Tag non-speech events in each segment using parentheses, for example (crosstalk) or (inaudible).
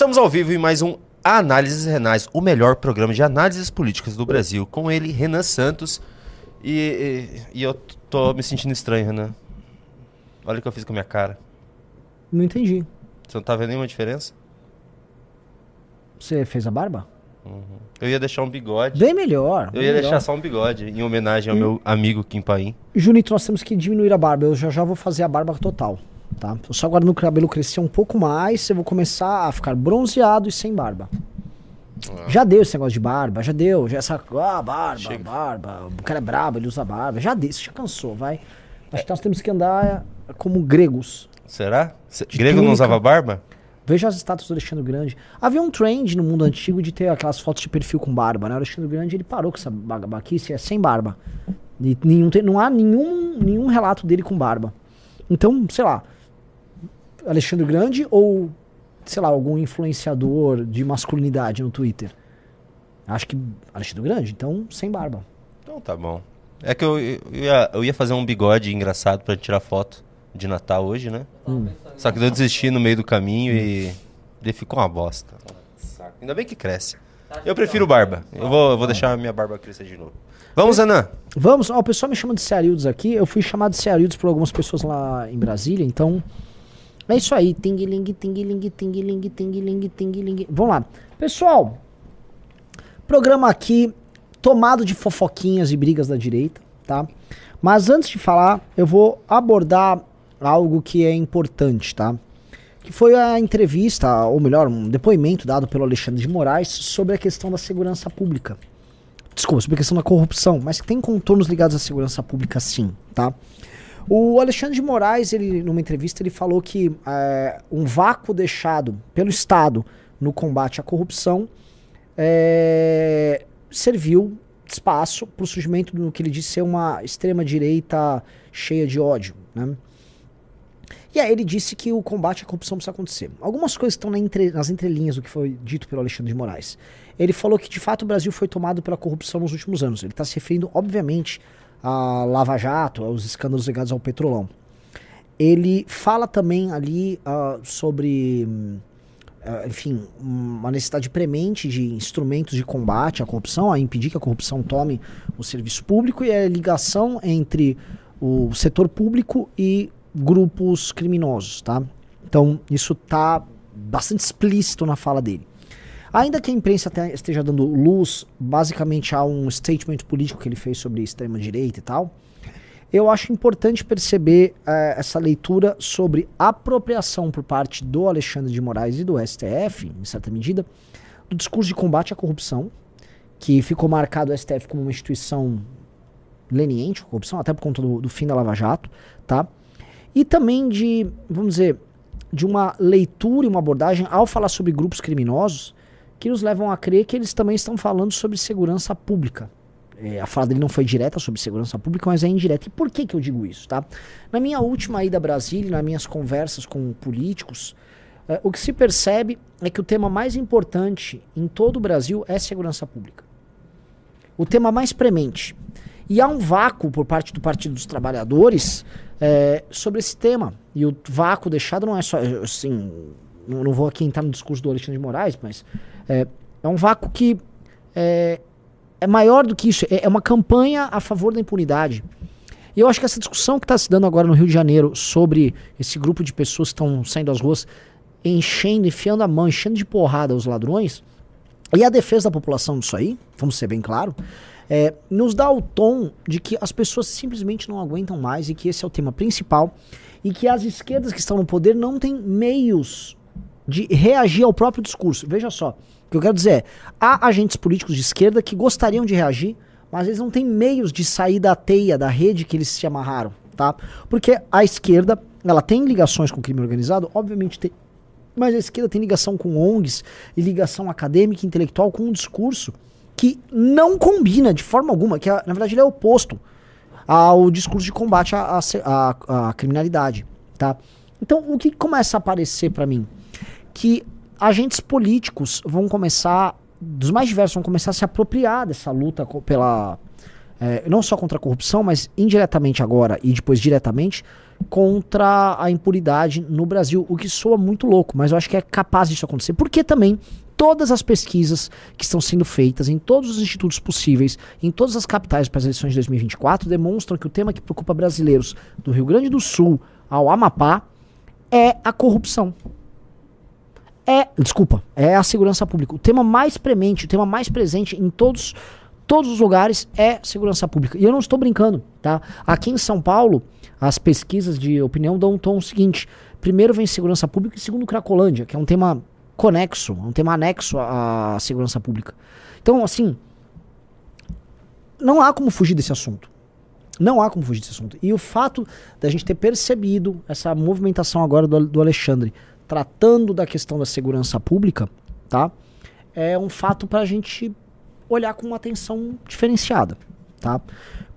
Estamos ao vivo em mais um Análises Renais, o melhor programa de análises políticas do Brasil. Com ele, Renan Santos. E, e, e eu tô me sentindo estranho, Renan. Olha o que eu fiz com a minha cara. Não entendi. Você não tá vendo nenhuma diferença? Você fez a barba? Eu ia deixar um bigode. Bem melhor. Eu bem ia melhor. deixar só um bigode, em homenagem ao meu amigo Kim Paim. Junito, nós temos que diminuir a barba. Eu já já vou fazer a barba total, tá? Eu só aguardo meu cabelo crescer um pouco mais, eu vou começar a ficar bronzeado e sem barba. Já deu esse negócio de barba, já deu. Já essa. Ah, barba, Chega. barba. O cara é brabo, ele usa barba. Já deu, isso já cansou, vai. Acho que nós temos que andar como gregos. Será? De Grego não usava barba? Veja as estátuas do Alexandre Grande. Havia um trend no mundo antigo de ter aquelas fotos de perfil com barba, né? O Alexandre Grande ele parou com essa babaquice, é sem barba. E nenhum, não há nenhum, nenhum relato dele com barba. Então, sei lá, Alexandre Grande ou, sei lá, algum influenciador de masculinidade no Twitter. Acho que Alexandre Grande, então sem barba. Então tá bom. É que eu, eu, ia, eu ia fazer um bigode engraçado pra tirar foto de Natal hoje, né? Só que eu desisti no meio do caminho e ele ficou uma bosta. Saco. Ainda bem que cresce. Eu prefiro barba. Eu vou, eu vou deixar a minha barba crescer de novo. Vamos, Renan. Vamos, ó, o pessoal me chama de Cearildos aqui. Eu fui chamado de Cearildos por algumas pessoas lá em Brasília, então. É isso aí. Ting-ling, ting-ling, ting-ling, ting-ling, ting-ling. Vamos lá. Pessoal, programa aqui tomado de fofoquinhas e brigas da direita, tá? Mas antes de falar, eu vou abordar algo que é importante, tá? Que foi a entrevista, ou melhor, um depoimento dado pelo Alexandre de Moraes sobre a questão da segurança pública desculpa, sobre a questão da corrupção, mas tem contornos ligados à segurança pública sim, tá? O Alexandre de Moraes, ele, numa entrevista, ele falou que é, um vácuo deixado pelo Estado no combate à corrupção é, serviu espaço para o surgimento do que ele disse ser uma extrema-direita cheia de ódio, né? E aí ele disse que o combate à corrupção precisa acontecer. Algumas coisas estão na entre- nas entrelinhas do que foi dito pelo Alexandre de Moraes. Ele falou que de fato o Brasil foi tomado pela corrupção nos últimos anos. Ele está se referindo, obviamente, a Lava Jato, aos escândalos ligados ao petrolão. Ele fala também ali ah, sobre, ah, enfim, uma necessidade premente de instrumentos de combate à corrupção, a impedir que a corrupção tome o serviço público e a ligação entre o setor público e grupos criminosos, tá? Então, isso tá bastante explícito na fala dele. Ainda que a imprensa esteja dando luz, basicamente, a um statement político que ele fez sobre extrema-direita e tal, eu acho importante perceber eh, essa leitura sobre apropriação por parte do Alexandre de Moraes e do STF, em certa medida, do discurso de combate à corrupção, que ficou marcado o STF como uma instituição leniente à corrupção, até por conta do, do fim da Lava Jato, tá? E também de, vamos dizer, de uma leitura e uma abordagem ao falar sobre grupos criminosos que nos levam a crer que eles também estão falando sobre segurança pública. É, a fala dele não foi direta sobre segurança pública, mas é indireta. E por que, que eu digo isso, tá? Na minha última ida a Brasília, nas minhas conversas com políticos, é, o que se percebe é que o tema mais importante em todo o Brasil é segurança pública. O tema mais premente. E há um vácuo por parte do Partido dos Trabalhadores é, sobre esse tema. E o vácuo deixado não é só. Assim, não, vou aqui entrar no discurso do Alexandre de Moraes, mas é, é um vácuo que é, é maior do que isso. É, é uma campanha a favor da impunidade. E eu acho que essa discussão que está se dando agora no Rio de Janeiro sobre esse grupo de pessoas que estão saindo às ruas, enchendo, enfiando a mão, enchendo de porrada os ladrões, e a defesa da população disso aí, vamos ser bem claro, é, nos dá o tom de que as pessoas simplesmente não aguentam mais e que esse é o tema principal e que as esquerdas que estão no poder não têm meios de reagir ao próprio discurso. Veja só, o que eu quero dizer é, há agentes políticos de esquerda que gostariam de reagir, mas eles não têm meios de sair da teia, da rede que eles se amarraram, tá? Porque a esquerda, ela tem ligações com o crime organizado, obviamente tem, mas a esquerda tem ligação com ONGs e ligação acadêmica e intelectual com um discurso que não combina de forma alguma, que na verdade ele é oposto ao discurso de combate à, à, à, à criminalidade, tá? Então, o que começa a aparecer para mim? Que agentes políticos vão começar, dos mais diversos, vão começar a se apropriar dessa luta pela. É, não só contra a corrupção, mas indiretamente agora e depois diretamente, contra a impunidade no Brasil, o que soa muito louco, mas eu acho que é capaz disso acontecer, porque também todas as pesquisas que estão sendo feitas em todos os institutos possíveis, em todas as capitais para as eleições de 2024, demonstram que o tema que preocupa brasileiros do Rio Grande do Sul ao Amapá é a corrupção. É, desculpa, é a segurança pública. O tema mais premente, o tema mais presente em todos todos os lugares é segurança pública. E eu não estou brincando, tá? Aqui em São Paulo, as pesquisas de opinião dão um tom seguinte: primeiro vem segurança pública e segundo Cracolândia, que é um tema conexo, um tema anexo à segurança pública. Então, assim, não há como fugir desse assunto. Não há como fugir desse assunto. E o fato da gente ter percebido essa movimentação agora do, do Alexandre tratando da questão da segurança pública, tá? É um fato para a gente olhar com uma atenção diferenciada, tá?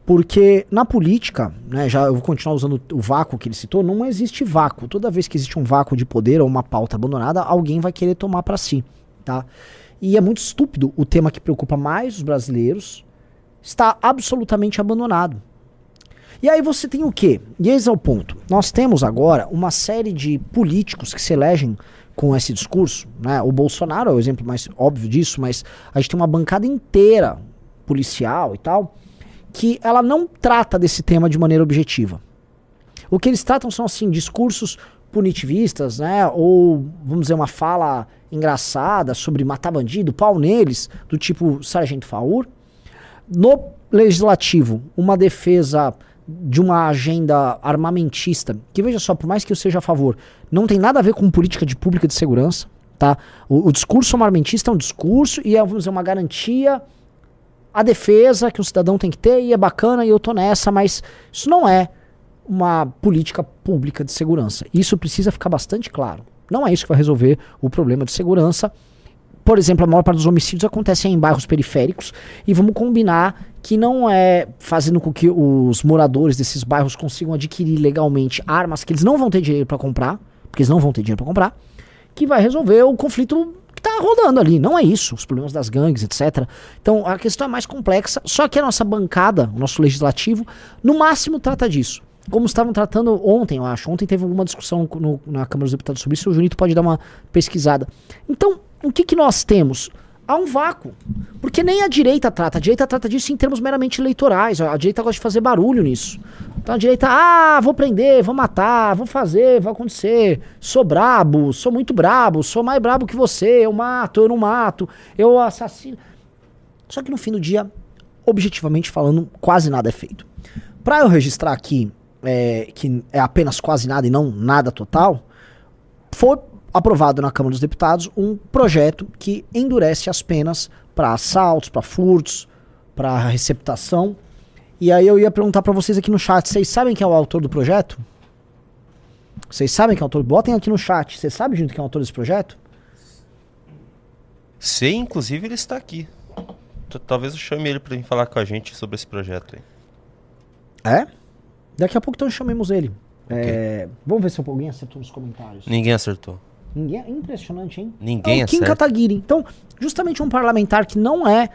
Porque na política, né, já eu vou continuar usando o vácuo que ele citou, não existe vácuo. Toda vez que existe um vácuo de poder ou uma pauta abandonada, alguém vai querer tomar para si, tá? E é muito estúpido o tema que preocupa mais os brasileiros está absolutamente abandonado. E aí você tem o quê? E esse é o ponto. Nós temos agora uma série de políticos que se elegem com esse discurso, né? O Bolsonaro é o exemplo mais óbvio disso, mas a gente tem uma bancada inteira policial e tal, que ela não trata desse tema de maneira objetiva. O que eles tratam são assim discursos punitivistas, né? Ou vamos dizer uma fala engraçada sobre matar bandido, pau neles, do tipo Sargento Faur. No legislativo, uma defesa de uma agenda armamentista, que veja só, por mais que eu seja a favor, não tem nada a ver com política de pública de segurança, tá? O, o discurso armamentista é um discurso e é, vamos dizer, uma garantia a defesa que o cidadão tem que ter e é bacana e eu tô nessa, mas isso não é uma política pública de segurança. Isso precisa ficar bastante claro. Não é isso que vai resolver o problema de segurança. Por exemplo, a maior parte dos homicídios acontecem em bairros periféricos e vamos combinar que não é fazendo com que os moradores desses bairros consigam adquirir legalmente armas que eles não vão ter dinheiro para comprar, porque eles não vão ter dinheiro para comprar, que vai resolver o conflito que tá rodando ali. Não é isso, os problemas das gangues, etc. Então a questão é mais complexa, só que a nossa bancada, o nosso legislativo, no máximo trata disso. Como estavam tratando ontem, eu acho. Ontem teve alguma discussão no, na Câmara dos Deputados sobre isso, o Junito pode dar uma pesquisada. Então, o que, que nós temos? há um vácuo. Porque nem a direita trata. A direita trata disso em termos meramente eleitorais. A direita gosta de fazer barulho nisso. Então a direita, ah, vou prender, vou matar, vou fazer, vai acontecer. Sou brabo, sou muito brabo, sou mais brabo que você, eu mato, eu não mato, eu assassino. Só que no fim do dia, objetivamente falando, quase nada é feito. Para eu registrar aqui é, que é apenas quase nada e não nada total, foi aprovado na Câmara dos Deputados um projeto que endurece as penas para assaltos, para furtos, para receptação. E aí eu ia perguntar para vocês aqui no chat, vocês sabem quem é o autor do projeto? Vocês sabem quem é o autor? Botem aqui no chat. Vocês sabem junto quem é o autor desse projeto? Sei, inclusive ele está aqui. Talvez eu chame ele para vir falar com a gente sobre esse projeto aí. É? Daqui a pouco então chamemos ele. Okay. É, vamos ver se alguém acertou nos comentários. Ninguém acertou. Ninguém, impressionante, hein? Ninguém é, é Kim Kataguiri. Então, justamente um parlamentar que não é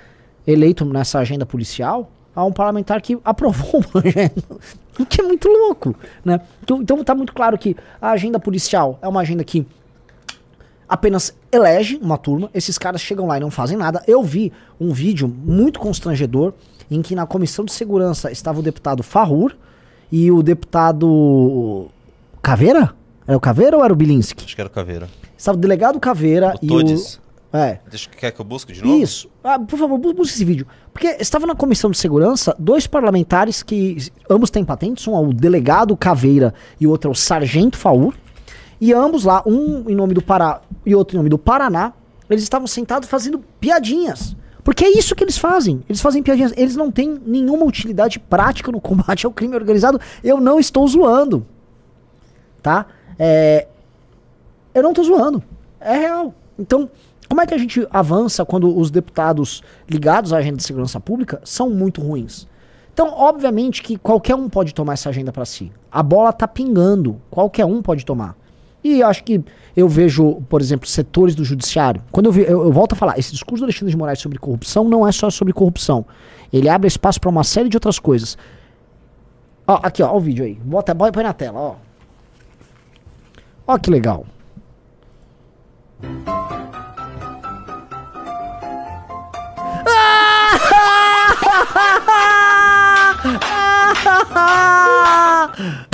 eleito nessa agenda policial, há um parlamentar que aprovou o (laughs) projeto. O que é muito louco, né? Então, então tá muito claro que a agenda policial é uma agenda que apenas elege uma turma, esses caras chegam lá e não fazem nada. Eu vi um vídeo muito constrangedor em que na comissão de segurança estava o deputado Farrur e o deputado Caveira? Era o Caveira ou era o Bilinski? Acho que era o Caveira. Estava o delegado Caveira o e Todes. o... É. Deixa, quer que eu busque de novo? Isso. Ah, por favor, busque esse vídeo. Porque estava na comissão de segurança dois parlamentares que ambos têm patentes. Um é o delegado Caveira e o outro é o sargento Faur. E ambos lá, um em nome do Pará e outro em nome do Paraná, eles estavam sentados fazendo piadinhas. Porque é isso que eles fazem. Eles fazem piadinhas. Eles não têm nenhuma utilidade prática no combate ao crime organizado. Eu não estou zoando. Tá? É, eu não tô zoando. É real. Então, como é que a gente avança quando os deputados ligados à agenda de segurança pública são muito ruins? Então, obviamente que qualquer um pode tomar essa agenda para si. A bola tá pingando, qualquer um pode tomar. E acho que eu vejo, por exemplo, setores do judiciário. Quando eu, vi, eu, eu volto a falar, esse discurso do Alexandre de Moraes sobre corrupção não é só sobre corrupção. Ele abre espaço para uma série de outras coisas. Ó, aqui, ó, ó o vídeo aí. Bota, põe na tela, ó. Ó que legal. (laughs)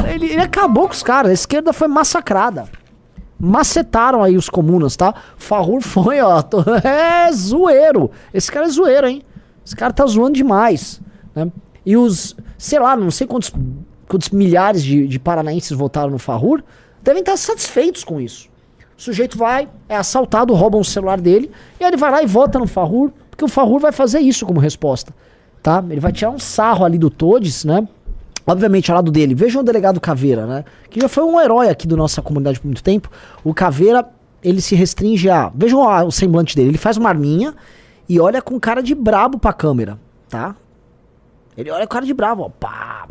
Ele, ele acabou com os caras. A esquerda foi massacrada. Macetaram aí os comunas, tá? Farrur foi, ó. (laughs) É zoeiro. Esse cara é zoeiro, hein? Esse cara tá zoando demais. Né? E os, sei lá, não sei quantos, quantos milhares de, de paranaenses votaram no Farrur, devem estar satisfeitos com isso. O sujeito vai, é assaltado, roubam o celular dele, e aí ele vai lá e vota no Farrur, porque o Farrur vai fazer isso como resposta. Tá? Ele vai tirar um sarro ali do Todes, né? Obviamente, ao lado dele, vejam o delegado Caveira, né? Que já foi um herói aqui da nossa comunidade por muito tempo. O Caveira, ele se restringe a. Vejam o semblante dele. Ele faz uma arminha e olha com cara de brabo pra câmera, tá? Ele olha com cara de brabo, ó. Pá.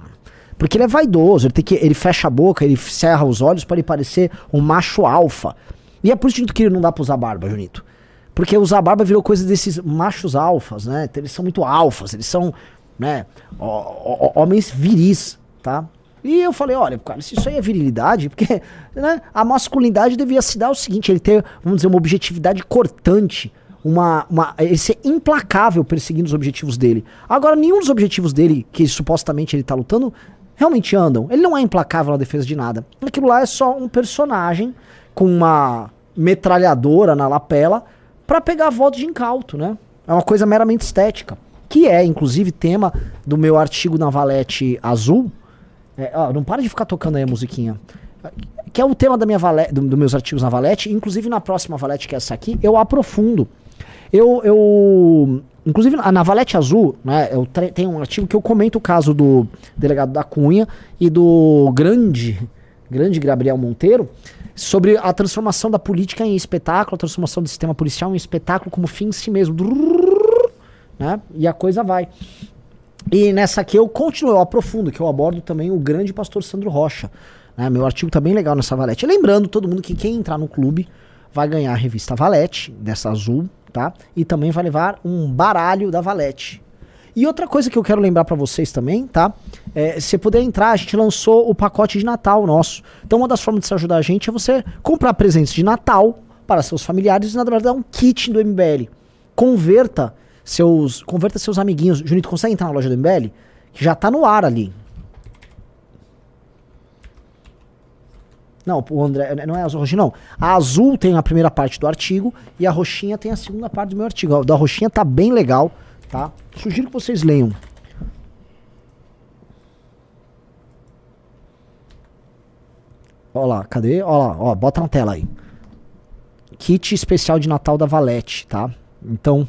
Porque ele é vaidoso, ele, tem que, ele fecha a boca, ele cerra os olhos para ele parecer um macho alfa. E é por isso que ele não dá pra usar barba, Junito. Porque usar barba virou coisa desses machos alfas, né? Eles são muito alfas, eles são, né, homens viris, tá? E eu falei, olha, cara, se isso aí é virilidade, porque né, a masculinidade devia se dar o seguinte, ele ter, vamos dizer, uma objetividade cortante, uma, uma, ele ser implacável perseguindo os objetivos dele. Agora, nenhum dos objetivos dele, que supostamente ele tá lutando, realmente andam. Ele não é implacável na defesa de nada. Aquilo lá é só um personagem com uma metralhadora na lapela para pegar votos de incauto, né? É uma coisa meramente estética. Que é, inclusive, tema do meu artigo na Valete Azul. É, ó, não para de ficar tocando aí a musiquinha. Que é o tema da minha valete, dos do meus artigos na Valete. Inclusive, na próxima Valete, que é essa aqui, eu aprofundo. Eu, eu Inclusive, na Valete Azul, né, eu tenho um artigo que eu comento o caso do delegado da Cunha e do grande, grande Gabriel Monteiro sobre a transformação da política em espetáculo, a transformação do sistema policial em espetáculo como fim em si mesmo. Né? E a coisa vai. E nessa aqui eu continuo, eu aprofundo, que eu abordo também o grande pastor Sandro Rocha. Né? Meu artigo tá bem legal nessa Valete. Lembrando todo mundo que quem entrar no clube vai ganhar a revista Valete, dessa azul, tá? E também vai levar um baralho da Valete. E outra coisa que eu quero lembrar para vocês também, tá? É, se puder entrar, a gente lançou o pacote de Natal nosso. Então uma das formas de se ajudar a gente é você comprar presentes de Natal para seus familiares e na verdade dar um kit do MBL. Converta seus, converta seus amiguinhos. Junito, consegue entrar na loja do MBL? Que já tá no ar ali. Não, o André, não é azul roxinha, não. A azul tem a primeira parte do artigo e a roxinha tem a segunda parte do meu artigo. A da roxinha tá bem legal, tá? Sugiro que vocês leiam. Ó lá, cadê? Ó lá, ó, bota na tela aí. Kit especial de Natal da Valete, tá? Então,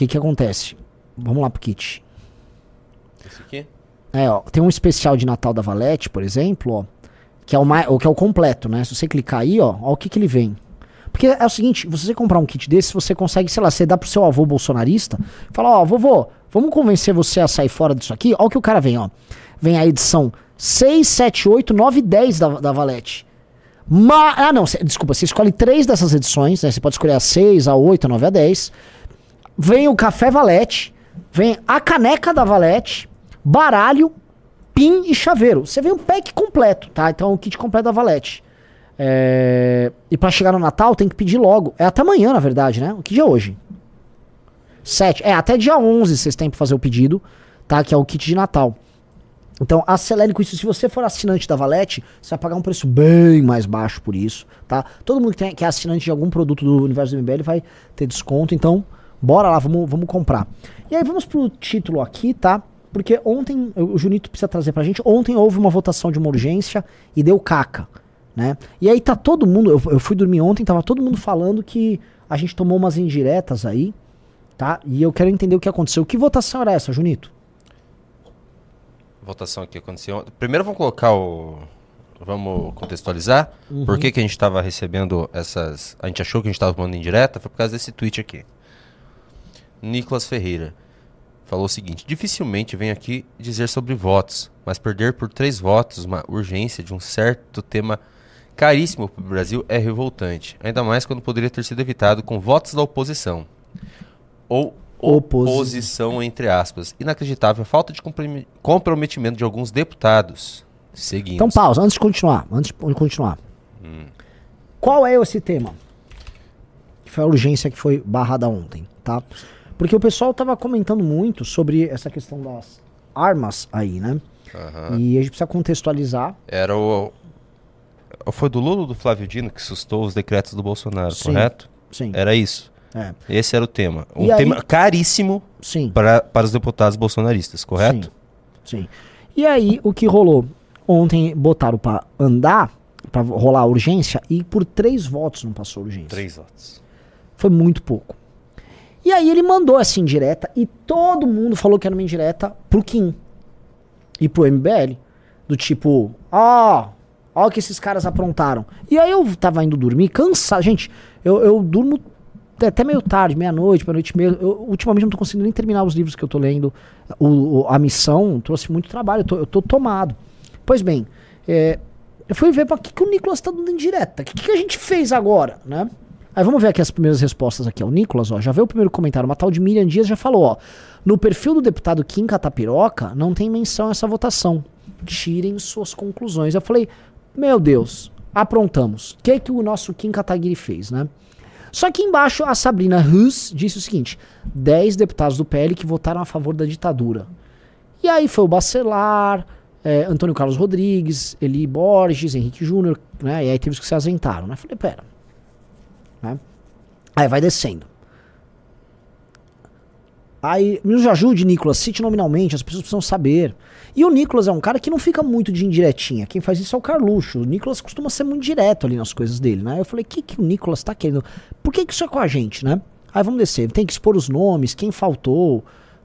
que que acontece? Vamos lá pro kit. Esse aqui? É, ó, tem um especial de Natal da Valete, por exemplo, ó que é o, mais, que é o completo, né? Se você clicar aí, ó, ó o que, que ele vem. Porque é o seguinte, você comprar um kit desse, você consegue, sei lá, você dá pro seu avô bolsonarista, fala, ó, vovô, vamos convencer você a sair fora disso aqui? Ó o que o cara vem, ó. Vem a edição 6, 7, 8, 9 e 10 da, da Valete. Ma ah, não, cê, desculpa, você escolhe três dessas edições, né? Você pode escolher a 6, a 8, a 9 a 10. Vem o café Valete, vem a caneca da Valete, baralho, pin e chaveiro. Você vem um pack completo, tá? Então o kit completo da Valete. É... E para chegar no Natal tem que pedir logo. É até amanhã, na verdade, né? O que dia é hoje? 7. É, até dia 11 vocês têm pra fazer o pedido, tá? Que é o kit de Natal. Então acelere com isso. Se você for assinante da Valete, você vai pagar um preço bem mais baixo por isso, tá? Todo mundo que, tem, que é assinante de algum produto do universo do MBL vai ter desconto. Então, bora lá, vamos, vamos comprar. E aí vamos pro título aqui, tá? Porque ontem, o Junito precisa trazer pra gente, ontem houve uma votação de uma urgência e deu caca, né? E aí tá todo mundo, eu, eu fui dormir ontem, tava todo mundo falando que a gente tomou umas indiretas aí, tá? E eu quero entender o que aconteceu. Que votação era essa, Junito? Votação aqui aconteceu. Primeiro vamos colocar o. Vamos contextualizar. Uhum. Por que, que a gente estava recebendo essas. A gente achou que a gente estava tomando indireta? Foi por causa desse tweet aqui. Nicolas Ferreira falou o seguinte: dificilmente venho aqui dizer sobre votos, mas perder por três votos uma urgência de um certo tema caríssimo para o Brasil é revoltante, ainda mais quando poderia ter sido evitado com votos da oposição. Ou Oposi- oposição, entre aspas. Inacreditável a falta de comprome- comprometimento de alguns deputados. Seguindo. Então pausa, antes de continuar, antes de continuar. Qual é esse tema? Que foi a urgência que foi barrada ontem, tá? Porque o pessoal tava comentando muito sobre essa questão das armas aí, né? Aham. E a gente precisa contextualizar. Era o. Foi do Lula ou do Flávio Dino que sustou os decretos do Bolsonaro, Sim. correto? Sim. Era isso. É. Esse era o tema. Um E aí- tema caríssimo Sim. para, para os deputados bolsonaristas, correto? Sim. E aí, o que rolou? Ontem botaram pra andar, pra rolar a urgência, e por três votos não passou a urgência. Três votos. Foi muito pouco. E aí ele mandou essa indireta e todo mundo falou que era uma indireta pro Kim e pro MBL. Do tipo, ó, ó o que esses caras aprontaram. E aí eu tava indo dormir cansado. Gente, eu, eu durmo até meio tarde, meia-noite, meia-noite meia. Eu, ultimamente não tô conseguindo nem terminar os livros que eu tô lendo. O, o- a missão trouxe muito trabalho, eu tô, eu tô tomado. Pois bem, é, eu fui ver para que, que o Nicolas tá dando indireta. O que, que a gente fez agora, né? Aí vamos ver aqui as primeiras respostas aqui. O Nicolas, ó, já vê o primeiro comentário. Uma tal de Miriam Dias já falou, ó. No perfil do deputado Kim Catapiroca não tem menção a essa votação. Tirem suas conclusões. Eu falei, meu Deus, aprontamos. O que, que o nosso Kim Kataguiri fez, né? Só que embaixo a Sabrina Hus disse o seguinte: 10 deputados do PL que votaram a favor da ditadura. E aí foi o Bacelar, é, Antônio Carlos Rodrigues, Eli Borges, Henrique Júnior, né? E aí teve os que se ausentaram, né? Falei, pera. Né? Aí vai descendo. Aí, nos ajude, Nicolas, cite nominalmente, as pessoas precisam saber. E o Nicolas é um cara que não fica muito de indiretinha. Quem faz isso é o Carluxo. O Nicolas costuma ser muito direto ali nas coisas dele, né? Eu falei, o que, que o Nicolas tá querendo? Por que, que isso é com a gente, né? Aí vamos descer. Tem que expor os nomes, quem faltou,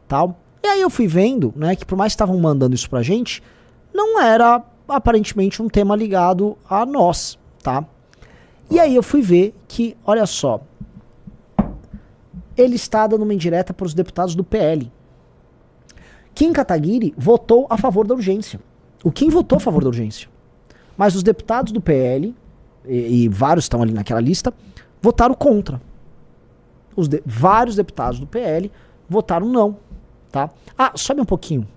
tal. E aí eu fui vendo, né, que por mais que estavam mandando isso pra gente, não era aparentemente um tema ligado a nós, tá? E aí eu fui ver que, olha só, ele está dando uma indireta para os deputados do PL. Kim Kataguiri votou a favor da urgência. O Kim votou a favor da urgência. Mas os deputados do PL, e, e vários estão ali naquela lista, votaram contra. Os de- vários deputados do PL votaram não. Tá? Ah, sobe um pouquinho.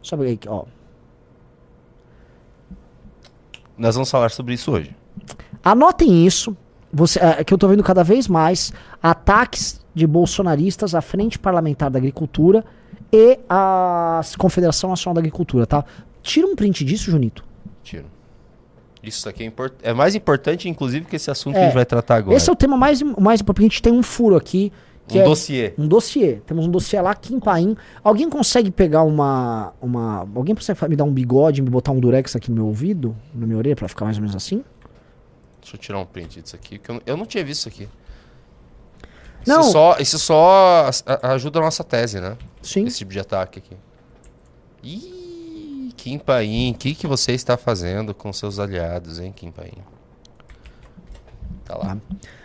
Sobe aí, ó. Nós vamos falar sobre isso hoje. Anotem isso. Você, é, que eu tô vendo cada vez mais ataques de bolsonaristas à Frente Parlamentar da Agricultura e à Confederação Nacional da Agricultura, tá? Tira um print disso, Junito. Tiro. Isso aqui é, import... é mais importante, inclusive, que esse assunto É, que a gente vai tratar agora. Esse é o tema mais, mais importante. A gente tem um furo aqui. Um é dossiê. um dossiê. Temos um dossiê lá em Paim. Alguém consegue pegar uma. uma alguém consegue me dar um bigode e me botar um durex aqui no meu ouvido, na minha orelha, pra ficar mais ou menos assim? Deixa eu tirar um print disso aqui, porque eu não, eu não tinha visto isso aqui. Não. Isso só, isso só ajuda a nossa tese, né? Sim. Esse tipo de ataque aqui. Ih, Kim Paim, o que, que você está fazendo com seus aliados, hein, Kim Paim? Tá lá.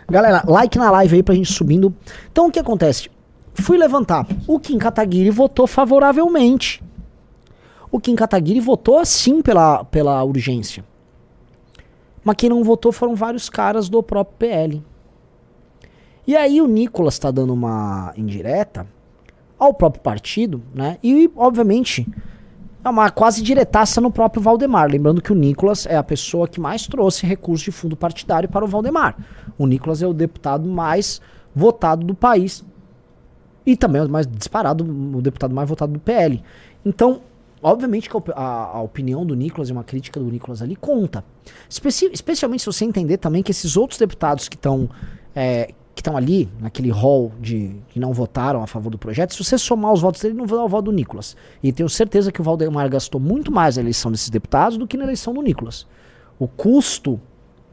Galera, like na live aí pra gente subindo. Então o que acontece? Fui levantar. O Kim Kataguiri votou favoravelmente. O Kim Kataguiri votou sim pela, pela urgência. Mas quem não votou foram vários caras do próprio PL. E aí o Nicolas tá dando uma indireta ao próprio partido, né? E, obviamente, é uma quase diretaça no próprio Valdemar. Lembrando que o Nicolas é a pessoa que mais trouxe recursos de fundo partidário para o Valdemar. O Nicolas é o deputado mais votado do país. E também é o mais disparado, o deputado mais votado do PL. Então, obviamente que a, a- opinião do Nicolas e uma crítica do Nicolas ali conta. Especi- especialmente se você entender também que esses outros deputados que estão é, que estão ali, naquele hall de que não votaram a favor do projeto, se você somar os votos dele, não vai dar o voto do Nicolas. E tenho certeza que o Valdemar gastou muito mais na eleição desses deputados do que na eleição do Nicolas. O custo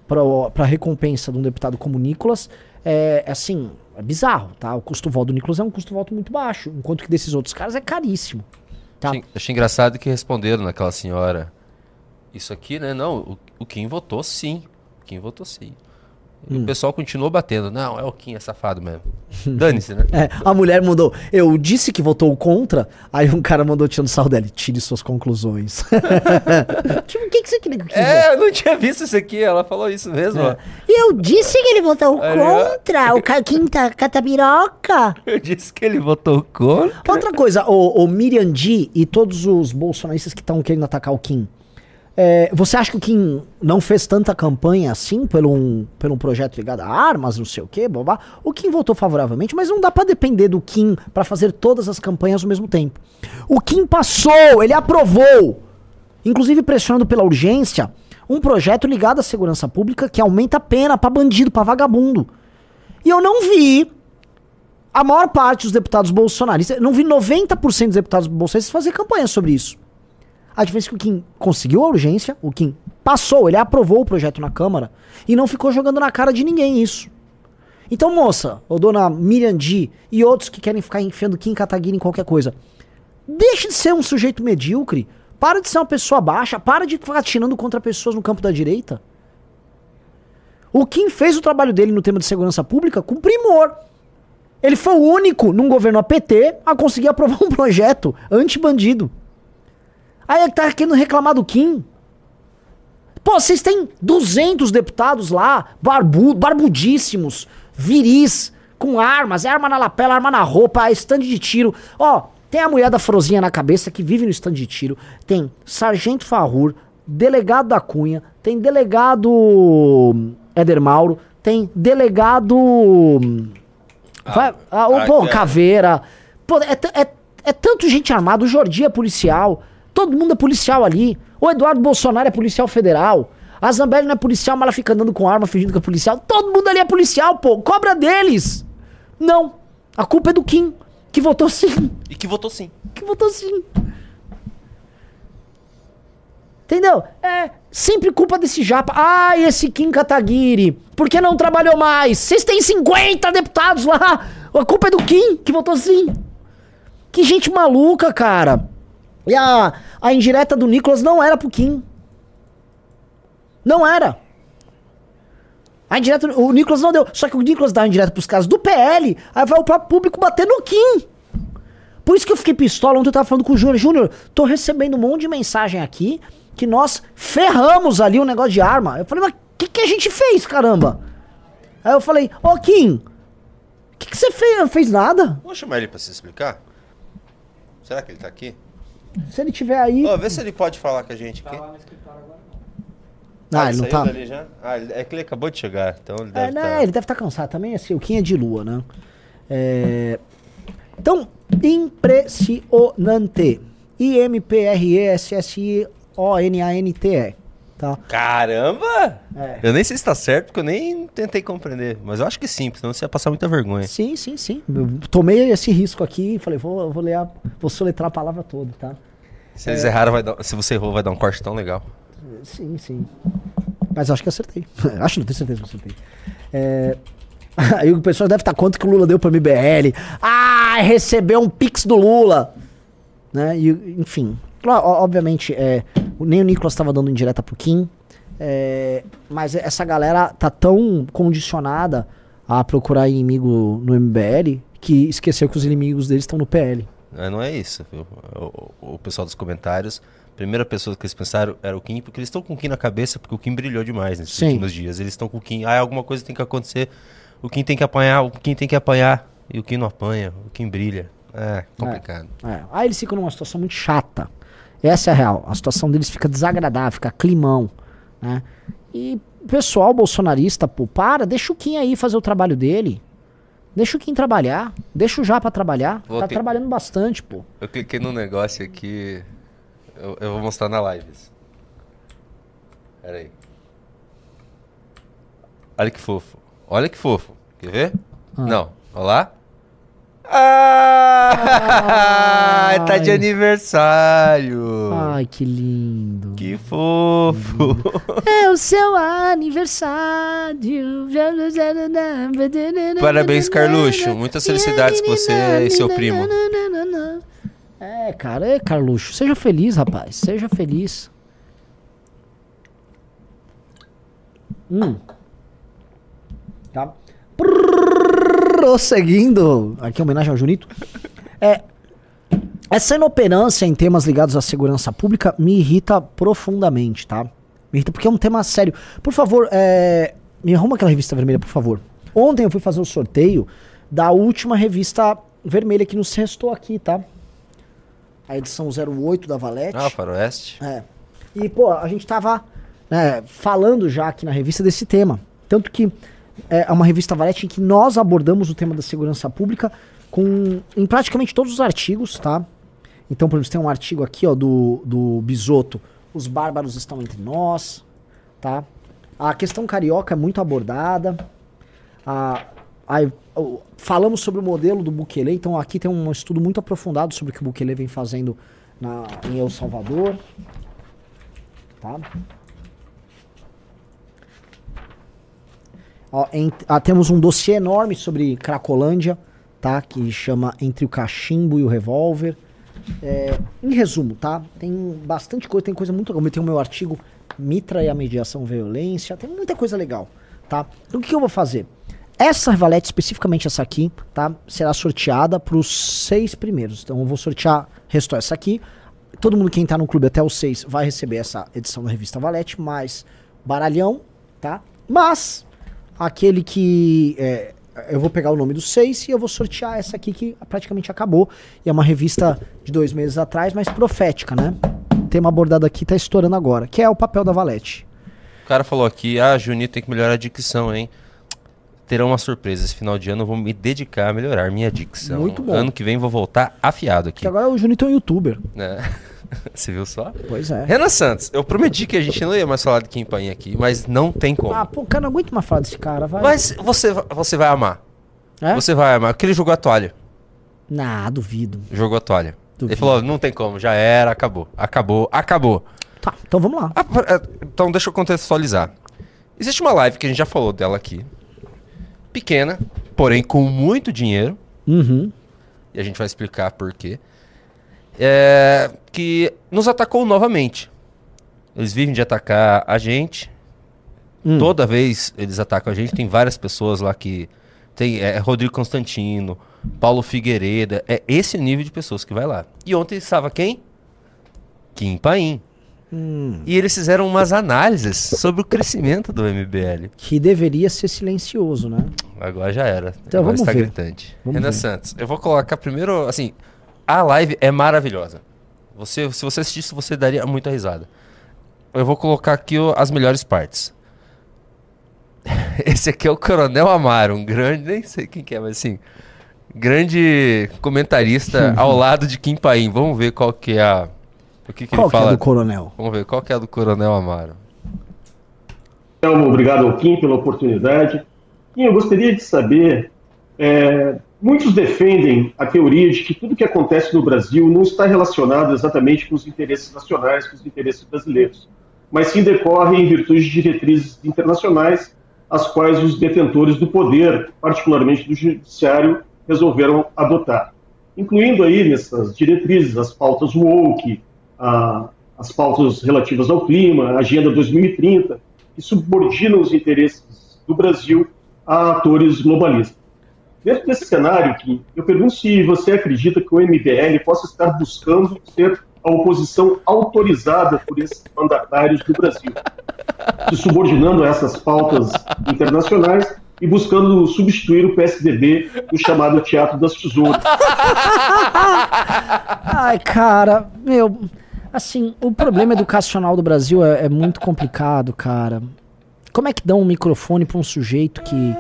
para a recompensa de um deputado como o Nicolas é assim, é bizarro, tá? O custo voto do Nicolas é um custo voto muito baixo, enquanto que desses outros caras é caríssimo. Tá? Achei, achei engraçado que responderam naquela senhora. Isso aqui, né? Não, o, o Kim votou sim. O Kim votou sim. E o pessoal continuou batendo. Não, é o Kim, é safado mesmo. (laughs) Dane-se, né? É, a mulher mandou. Eu disse que votou contra, aí um cara mandou tirando sarro dela. Tire suas conclusões. (laughs) (laughs) tipo, o que, que você queria que É, eu não tinha visto isso aqui. Ela falou isso mesmo. E eu disse que ele votou Aí, contra o ca- quinta catabiroca. Eu disse que ele votou contra. Outra coisa, o, o Miriam Di e todos os bolsonaristas que estão querendo atacar o Kim. É, você acha que o Kim não fez tanta campanha assim pelo um, pelo um projeto ligado a armas, não sei o quê, babá? O Kim votou favoravelmente, mas não dá pra depender do Kim pra fazer todas as campanhas ao mesmo tempo. O Kim passou, ele aprovou, inclusive pressionando pela urgência, um projeto ligado à segurança pública que aumenta a pena pra bandido, pra vagabundo. E eu não vi a maior parte dos deputados bolsonaristas, não vi 90% dos deputados bolsonaristas fazer campanha sobre isso. A diferença é que o Kim conseguiu a urgência, o Kim passou, ele aprovou o projeto na Câmara e não ficou jogando na cara de ninguém isso. Então, moça, ou dona Miriam Di e outros que querem ficar enfiando Kim Kataguiri em qualquer coisa, deixe de ser um sujeito medíocre, para de ser uma pessoa baixa, para de ficar atirando contra pessoas no campo da direita. O Kim fez o trabalho dele no tema de segurança pública com primor. Ele foi o único, num governo APT, a conseguir aprovar um projeto anti-bandido. Aí ele tá querendo reclamar do Kim. Pô, vocês têm 200 deputados lá, barbu, barbudíssimos, viris, com armas, é arma na lapela, arma na roupa, stand de tiro. Ó, tem a mulher da Frozinha na cabeça que vive no stand de tiro. Tem Sargento Farrur, delegado da Cunha, tem delegado Éder Mauro, tem delegado. Vai, ah, o, ah, pô, que é- Caveira. Pô, é, é, é tanto gente armada. O Jordi é policial. Todo mundo é policial ali. O Eduardo Bolsonaro é policial federal. A Zambelli não é policial, mas ela fica andando com arma fingindo que é policial. Todo mundo ali é policial, pô. Cobra deles. Não. A culpa é do Kim, que votou sim. E que votou sim. Que votou sim. Entendeu? É sempre culpa desse japa. Ai, esse Kim Kataguiri. Por que não trabalhou mais? Vocês têm 50 deputados lá. A culpa é do Kim, que votou sim. Que gente maluca, cara. E a, a indireta do Nicolas não era pro Kim. Não era. A indireta, o Nicolas não deu. Só que o Nicolas dá a indireta pros caras do PL, aí vai o próprio público bater no Kim. Por isso que eu fiquei pistola. Ontem eu tava falando com o Júnior. Júnior, tô recebendo um monte de mensagem aqui que nós ferramos ali o negócio de arma. Eu falei, mas o que, que a gente fez, caramba? Aí eu falei, ô Kim, o que, que você fez? Não fez nada. Vou chamar ele pra se explicar. Será que ele tá aqui? Se ele tiver aí. Ó, vê se ele pode falar com a gente aqui. Ah, ele não tá. Ah, ele- é que ele acabou de chegar, então ele É, deve né, tá... ele deve estar cansado também, assim, o Kim é de lua, né? É, Então, impressionante. I-M-P-R-E-S-S-I-O-N-A-N-T-E. Tá? Caramba! É. Eu nem sei se tá certo, porque eu nem tentei compreender. Mas eu acho que sim, porque senão você ia passar muita vergonha. Sim, sim, sim. Eu tomei esse risco aqui e falei, vou, vou ler a, vou soletrar a palavra toda, tá? Se eles erraram, vai dar... se você errou, vai dar um corte tão legal. Sim, sim. Mas acho que acertei. (laughs) acho, não tenho certeza que acertei. É... (laughs) Aí o pessoal deve estar quanto que o Lula deu pra MBL. Ah, recebeu um pix do Lula. Né? E, enfim. Obviamente, é, nem o Nicolas estava dando indireta pro Kim. é, mas essa galera tá tão condicionada a procurar inimigo no MBL que esqueceu que os inimigos deles estão no PL. É, não é isso, viu? O, o- pessoal dos comentários, a primeira pessoa que eles pensaram era o Kim, porque eles estão com o Kim na cabeça, porque o Kim brilhou demais nesses Sim. últimos dias. Eles estão com o Kim, ah, alguma coisa tem que acontecer, o Kim tem que apanhar, o Kim tem que apanhar, e o Kim não apanha, o Kim brilha. É, complicado. É. Aí eles ficam numa situação muito chata. Essa é a real. A situação deles fica desagradável, fica climão. Né? E o pessoal bolsonarista, pô, para, deixa o Kim aí fazer o trabalho dele. Deixa o Kim trabalhar. Deixa o Japa trabalhar. Vou tá trabalhando bastante, pô. Eu cliquei num negócio aqui, eu, eu vou mostrar na live. Pera aí. Olha que fofo. Olha que fofo. Quer ver? Não. Olha lá. Ah! (laughs) tá de Ai. aniversário. Ai, que lindo. Que fofo. (laughs) É o seu aniversário. (laughs) Parabéns, Carluxo. Muitas felicidades pra você e seu primo. É, cara, é, Carluxo. Seja feliz, rapaz. Seja feliz. Hum. Tá? Prosseguindo, aqui em homenagem ao Junito. É, essa inoperância em temas ligados à segurança pública me irrita profundamente, tá? Me irrita porque é um tema sério. Por favor, é, me arruma aquela revista vermelha, por favor. Ontem eu fui fazer o sorteio da última revista vermelha que nos restou aqui, tá? A edição 08 da Valete. Ah, Faroeste. É. E, pô, a gente tava né, falando já aqui na revista desse tema. Tanto que é uma revista Valete em que nós abordamos o tema da segurança pública com, em praticamente todos os artigos, tá? Então, por exemplo, tem um artigo aqui, ó, do, do Bisoto. Os bárbaros estão entre nós, tá? A questão carioca é muito abordada. A, a- o- falamos sobre o modelo do Bukele, então aqui tem um estudo muito aprofundado sobre o que o Bukele vem fazendo na, em El Salvador. Tá? Ó, em- ah, temos um dossiê enorme sobre Cracolândia, tá? Que chama Entre o Cachimbo e o Revólver. É, em resumo, tá? Tem bastante coisa, tem coisa muito legal. Tem o meu artigo Mitra e a Mediação Violência, tem muita coisa legal, tá? Então o que, que eu vou fazer? Essa Rivalete, especificamente essa aqui, tá? Será sorteada para os seis primeiros. Então eu vou sortear, restou essa aqui. Todo mundo que entrar no clube até os seis vai receber essa edição da revista Valete, mais baralhão, tá? Mas aquele que é, eu vou pegar o nome dos seis e eu vou sortear essa aqui que praticamente acabou. E é uma revista de dois meses atrás, mas profética, né? O tema abordado aqui tá estourando agora, que é o papel da Valete. O cara falou aqui, ah, Juninho tem que melhorar a dicção, hein? Terão uma surpresa. Esse final de ano eu vou me dedicar a melhorar minha dicção. Muito bom. Ano que vem vou voltar afiado aqui. Que agora o Junito é um youtuber. né? (laughs) (laughs) Você viu só? Pois é. Renan Santos, eu prometi que a gente não ia mais falar de Kim Paim aqui, mas não tem como. Ah, pô, cara, não aguento mais falar desse cara, vai. Mas você, você vai amar. É? Você vai amar. Porque ele jogou a toalha. Nah, duvido. Jogou a toalha. Duvido. Ele falou, não tem como, já era, acabou. Acabou, acabou. Tá, então vamos lá. Ah, é, então deixa eu contextualizar. Existe uma live que a gente já falou dela aqui. Pequena, porém com muito dinheiro. Uhum. E a gente vai explicar por quê. É, que nos atacou novamente. Eles vivem de atacar a gente. Hum. Toda vez eles atacam a gente. Tem várias pessoas lá que. Tem é, Rodrigo Constantino, Paulo Figueiredo. É esse nível de pessoas que vai lá. E ontem estava quem? Kim Paim. Hum. E eles fizeram umas análises sobre o crescimento do MBL. Que deveria ser silencioso, né? Agora já era. Então, Agora vamos está ver. gritante. Vamos Renan ver. Santos, eu vou colocar primeiro, assim, a live é maravilhosa. Você, se você assistisse, você daria muita risada. Eu vou colocar aqui o- as melhores partes. (laughs) Esse aqui é o Coronel Amaro, um grande, nem sei quem que é, mas assim, grande comentarista (laughs) ao lado de Kim Paim. Vamos ver qual que é a o que, que Qual ele que é fala. do coronel? Vamos ver qual que é a do Coronel Amaro. Então, obrigado ao Kim pela oportunidade. Kim, eu gostaria de saber, é, muitos defendem a teoria de que tudo que acontece no Brasil não está relacionado exatamente com os interesses nacionais, com os interesses brasileiros, mas sim decorre em virtude de diretrizes internacionais, as quais os detentores do poder, particularmente do judiciário, resolveram adotar. Incluindo aí nessas diretrizes as pautas woke, a- as pautas relativas ao clima, a Agenda 2030, que subordinam os interesses do Brasil a atores globalistas. Dentro desse cenário, Kim, eu pergunto se você acredita que o MBL possa estar buscando ser a oposição autorizada por esses mandatários do Brasil, se subordinando a essas pautas internacionais e buscando substituir o PSDB no chamado Teatro das Tesouras. (laughs) Ai, cara, meu. Assim, o problema educacional do Brasil é, é muito complicado, cara. Como é que dão um microfone pra um sujeito que.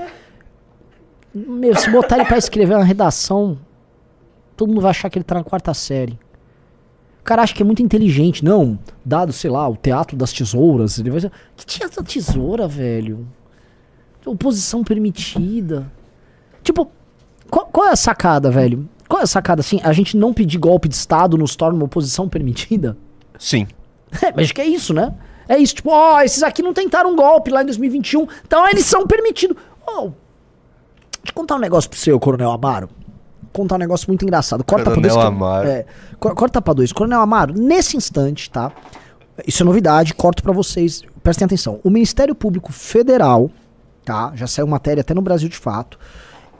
Meu, se botar ele pra escrever uma redação, todo mundo vai achar que ele tá na quarta série. O cara acha que é muito inteligente. Não, dado, sei lá, o teatro das tesouras. Ele vai dizer, que teatro da tesoura, velho? Oposição permitida. Tipo, qual, qual é a sacada, velho? Qual é a sacada, assim? A gente não pedir golpe de Estado nos torna uma oposição permitida? Sim. (laughs) É, mas acho que é isso, né? É isso, tipo, ó, esses aqui não tentaram golpe lá em 2021, então eles são permitidos. Ó, deixa eu contar um negócio pro seu, Coronel Amaro. Contar um negócio muito engraçado. Corta Coronel pra dois. Amaro. É, cor- corta pra dois. Coronel Amaro, nesse instante, tá? Isso é novidade, corto pra vocês. Prestem atenção. O Ministério Público Federal tá? Já saiu matéria até no Brasil de fato.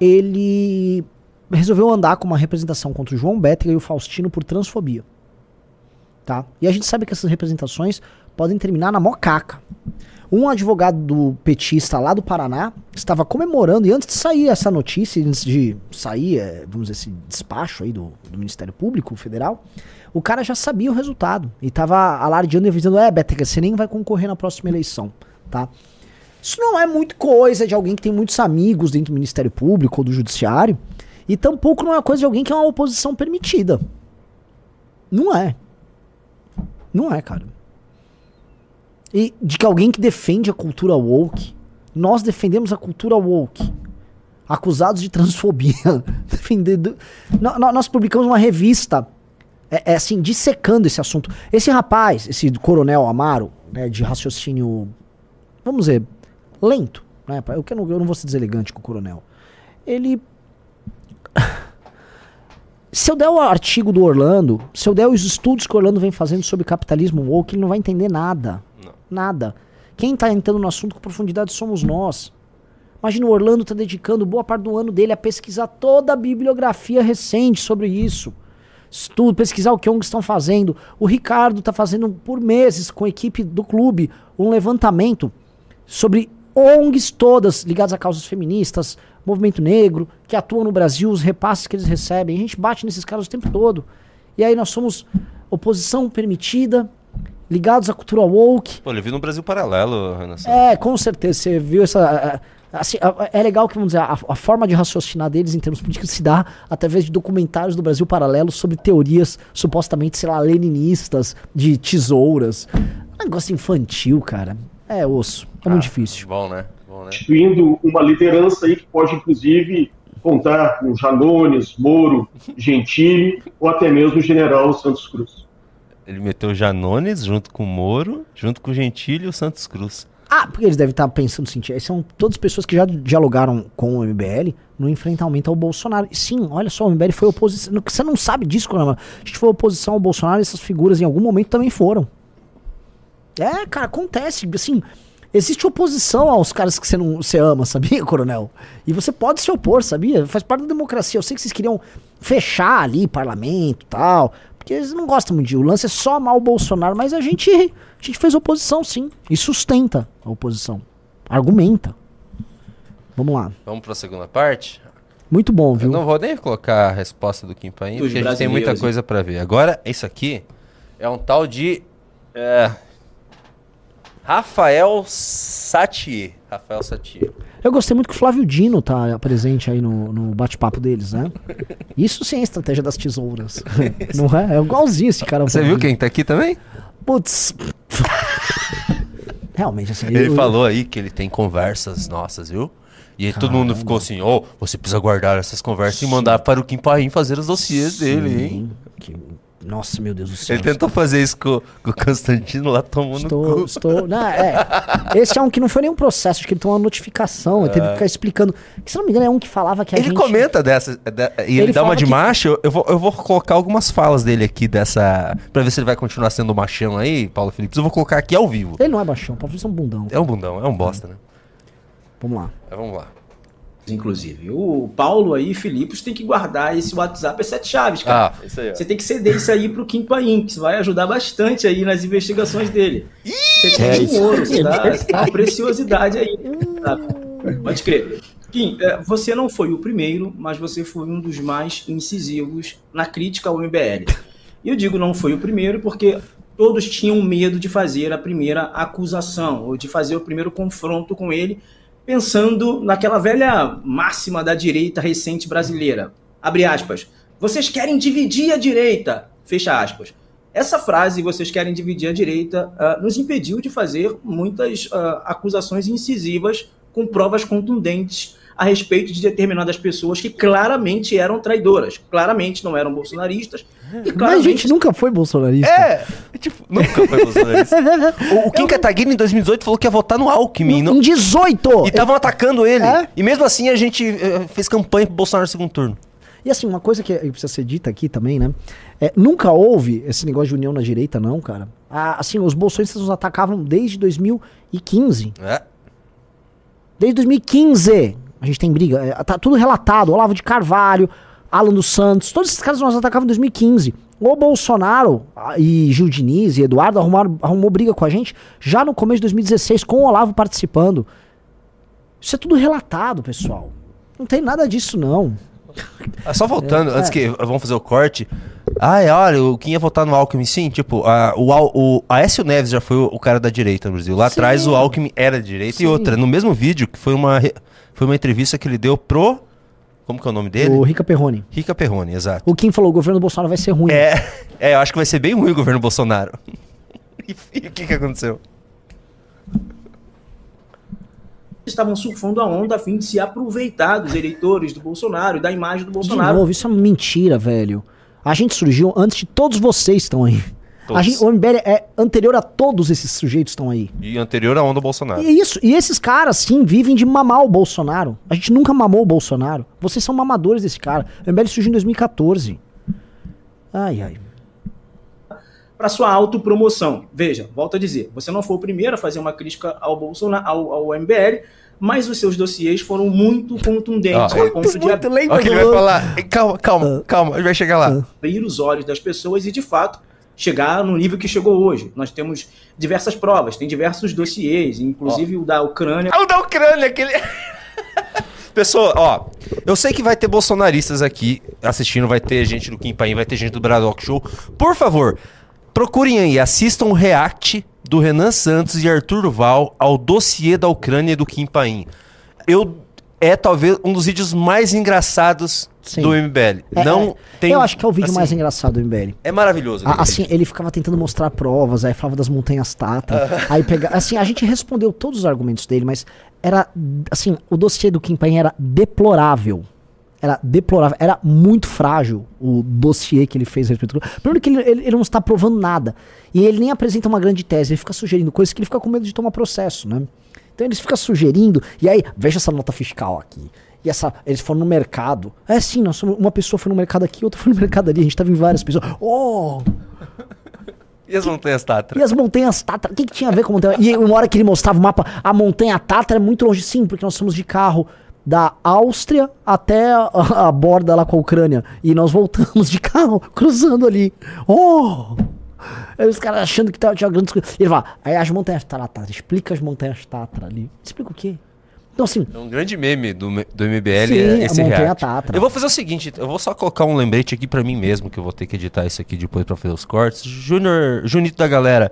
Ele resolveu andar com uma representação contra o João Bétega e o Faustino por transfobia. Tá? E a gente sabe que essas representações podem terminar na mocaca. Um advogado do petista lá do Paraná estava comemorando, e antes de sair essa notícia, antes de sair, é, vamos dizer, esse despacho aí do, do Ministério Público Federal, o cara já sabia o resultado. E estava alardeando e avisando, é, Bétega, você nem vai concorrer na próxima eleição, tá? Isso não é muito coisa de alguém que tem muitos amigos dentro do Ministério Público ou do Judiciário, e tampouco não é coisa de alguém que é uma oposição permitida. Não é. Não é, cara. E de que alguém que defende a cultura woke, nós defendemos a cultura woke. Acusados de transfobia. (laughs) Nós publicamos uma revista, é, é assim, dissecando esse assunto. Esse rapaz, esse coronel Amaro, né, de raciocínio, vamos dizer, lento, né? Eu, que não, eu não vou ser deselegante com o coronel. Ele (laughs) se eu der o artigo do Orlando, se eu der os estudos que o Orlando vem fazendo sobre capitalismo woke, ele não vai entender nada. Nada. Quem está entrando no assunto com profundidade somos nós. Imagina o Orlando tá dedicando boa parte do ano dele a pesquisar toda a bibliografia recente sobre isso. Estudo, pesquisar o que ONGs estão fazendo. O Ricardo está fazendo por meses com a equipe do clube um levantamento sobre ONGs todas ligadas a causas feministas, movimento negro, que atuam no Brasil, os repasses que eles recebem. A gente bate nesses caras o tempo todo. E aí nós somos oposição permitida, ligados à cultura woke. Pô, ele viu no Brasil Paralelo, Renan. É, com certeza. Você viu essa. assim, é legal que, vamos dizer, a, a forma de raciocinar deles em termos políticos se dá através de documentários do Brasil paralelo sobre teorias supostamente, sei lá, leninistas, de tesouras. Um negócio infantil, cara. É osso. É muito Ah, difícil. Bom, né? Bom, né? instituindo uma liderança aí que pode, inclusive, contar com Janones, Moro, (laughs) Gentili ou até mesmo o general Santos Cruz. Ele meteu Janones junto com o Moro, junto com o Gentili e o Santos Cruz. Ah, porque eles devem estar pensando o seguinte: são todas pessoas que já dialogaram com o MBL no enfrentamento ao Bolsonaro. Sim, olha só, o MBL foi oposição. Você não sabe disso, Coronel. A gente foi oposição ao Bolsonaro e essas figuras em algum momento também foram. É, cara, acontece. Assim, existe oposição aos caras que você não você ama, (laughs) sabia, Coronel? E você pode se opor, sabia? Faz parte da democracia. Eu sei que vocês queriam fechar ali parlamento tal. Porque eles não gostam muito de. O lance é só amar o Bolsonaro, mas a gente, a gente fez oposição, sim. E sustenta a oposição. Argumenta. Vamos lá. Vamos pra segunda parte? Muito bom, Eu viu? não vou nem colocar a resposta do Kim Paim, porque a gente tem muita brasileiros, coisa pra ver. Agora, isso aqui é um tal de. é, Rafael Satie. Rafael Satie. Eu gostei muito que o Flávio Dino tá presente aí no, no bate-papo deles, né? Isso sim é a estratégia das tesouras. (laughs) não é? É igualzinho esse cara. Você viu quem tá aqui também? Putz. Realmente, assim. Ele eu- falou aí que ele tem conversas nossas, viu? E aí todo mundo ficou assim, ô, você precisa guardar essas conversas e mandar para o Kim Paim fazer os dossiês dele, hein? Sim, que- Nossa, meu Deus do céu. Ele tentou fazer isso com, com o Constantino lá tomando Estou, cu. estou. Não, é. Esse é um que não foi nenhum processo, acho que ele tem uma notificação. Ele teve que ficar explicando. Que, se não me engano, é um que falava que a Ele gente. comenta dessa, da- e ele, Ele dá uma de que- macho. Eu- Eu vou, eu vou colocar algumas falas dele aqui dessa. Pra ver se ele vai continuar sendo machão aí, Paulo Felipe. Eu vou colocar aqui ao vivo. Ele não é baixão, o Paulo é um bundão. É um bundão, é um bosta, né? Vamos lá. Mas vamos lá. Inclusive. O Paulo aí, Filipos, tem que guardar esse WhatsApp, é sete chaves, cara. Ah, isso aí, ó. Você tem que ceder isso aí pro Kim Paim, que isso vai ajudar bastante aí nas investigações dele. Você tem É um isso. ouro, você você dá uma preciosidade aí. sabe? Pode crer. Kim, é, você não foi o primeiro, mas você foi um dos mais incisivos na crítica ao MBL. E eu digo não foi o primeiro porque todos tinham medo de fazer a primeira acusação, ou de fazer o primeiro confronto com ele, pensando naquela velha máxima da direita recente brasileira. Abre aspas. Vocês querem dividir a direita. Fecha aspas. Essa frase, vocês querem dividir a direita, ah, nos impediu de fazer muitas ah, acusações incisivas com provas contundentes a respeito de determinadas pessoas que claramente eram traidoras, claramente não eram bolsonaristas e Mas a claramente gente nunca foi bolsonarista. É, tipo, (laughs) nunca foi bolsonarista. (laughs) o, o Kim Kataguiri em 2018 falou que ia votar no Alckmin. não- Em 18! E estavam atacando ele. É? E mesmo assim a gente eh, fez campanha pro Bolsonaro no segundo turno. E assim, uma coisa que precisa ser dita aqui também, né? É, nunca houve esse negócio de união na direita, não, cara. Ah, assim, os bolsonistas nos atacavam desde 2015. É. Desde 2015 a gente tem briga. É, Tá tudo relatado. Olavo de Carvalho, Alan dos Santos, todos esses caras nós atacávamos em 2015. O Bolsonaro e Gil Diniz e Eduardo arrumaram, arrumou briga com a gente já no começo de 2016, com o Olavo participando. Isso é tudo relatado, pessoal. Não tem nada disso, não. Ah, Só voltando, É, antes é. que vamos fazer o corte. Ah, é, olha, o Kim ia votar no Alckmin, sim. Tipo, a, o, o Aécio Neves já foi o, o cara da direita no Brasil. Lá Sim. atrás o Alckmin era direita. Sim. E outra, no mesmo vídeo, que foi uma, foi uma entrevista que ele deu pro. Como que é o nome dele? O Rica Perrone. Rica Perrone, exato. O Kim falou: o governo do Bolsonaro vai ser ruim. É, (laughs) é, eu acho que vai ser bem ruim o governo Bolsonaro. (laughs) E, e o que, que aconteceu? estavam surfando a onda a fim de se aproveitar dos eleitores do Bolsonaro e da imagem do De Bolsonaro. novo, isso é mentira, velho. A gente surgiu antes de todos vocês estão aí. A gente, o MBL é anterior a todos esses sujeitos que estão aí. E anterior à onda Bolsonaro. E é isso. E esses caras, sim, vivem de mamar o Bolsonaro. A gente nunca mamou o Bolsonaro. Vocês são mamadores desse cara. O MBL surgiu em 2014. Ai, ai. para sua autopromoção. Veja, volto a dizer, você não foi o primeiro a fazer uma crítica ao Bolsonaro, ao, ao MBL, mas os seus dossiês foram muito contundentes, Ah, ponto de muito lento. Olha o que ele vai falar. Calma, calma, calma, ele vai chegar lá. abrir os olhos das pessoas e, de fato, chegar no nível que chegou hoje. Nós temos diversas provas, tem diversos dossiês, inclusive o da Ucrânia. Ah, o da Ucrânia, aquele. (laughs) Pessoal, ó, eu sei que vai ter bolsonaristas aqui assistindo, vai ter gente do Kim Paim, vai ter gente do Bradock Show. Por favor, procurem aí, assistam o react do Renan Santos e Arthur Duval ao dossiê da Ucrânia e do Kim Paim. Eu é talvez um dos vídeos mais engraçados Sim. do MBL. É, Não é, tem Eu acho que é o vídeo assim, mais engraçado do MBL. É maravilhoso. A- aquele assim, ele ficava tentando mostrar provas, aí falava das montanhas Tatra, aí pega, assim, a gente respondeu todos os argumentos dele, mas era, assim, o dossiê do Kim Paim era deplorável. Era deplorável, era muito frágil o dossiê que ele fez a respeito do... Primeiro que ele, ele- ele não está provando nada, e ele nem apresenta uma grande tese, ele fica sugerindo coisas que ele fica com medo de tomar processo, né? Então eles ficam sugerindo, e aí, veja essa nota fiscal aqui. E essa, eles foram no mercado. É sim, nós somos, uma pessoa foi no mercado aqui, outra foi no mercado ali, a gente tava em várias pessoas. Oh, E as montanhas Tatra? e as montanhas Tatra? O que, que tinha a ver com montanha? E uma hora que ele mostrava o mapa, a montanha Tatra é muito longe, sim, porque nós somos de carro da Áustria até a, a borda lá com a Ucrânia. E nós voltamos de carro, (laughs) cruzando ali. Oh! (laughs) Aí os caras achando que tava, tinha grandes coisas. E ele fala, aí as montanhas Tatra, explica as montanhas Tatra ali. Explica o quê? Então assim, É um grande meme do, do MBL Sim, é esse montanha react. Tatra. Eu vou fazer o seguinte, eu vou só colocar um lembrete aqui pra mim mesmo, que eu vou ter que editar isso aqui depois pra fazer os cortes. Júnior, Junito da galera,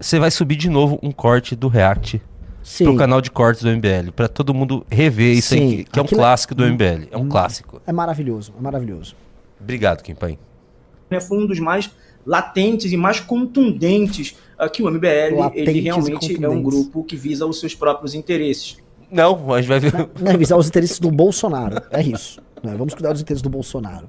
você vai subir de novo um corte do React sim. pro canal de cortes do MBL, pra todo mundo rever isso Sim, aí, que, é um aquilo é- clássico do MBL, é um clássico. É maravilhoso, é maravilhoso. Obrigado, Kim Paim. né, foi um dos mais latentes e mais contundentes ah, que o MBL Latentes ele realmente é um grupo que visa os seus próprios interesses. Não, a gente vai ver... Não visar os interesses do Bolsonaro. É isso. Né? Vamos cuidar dos interesses do Bolsonaro.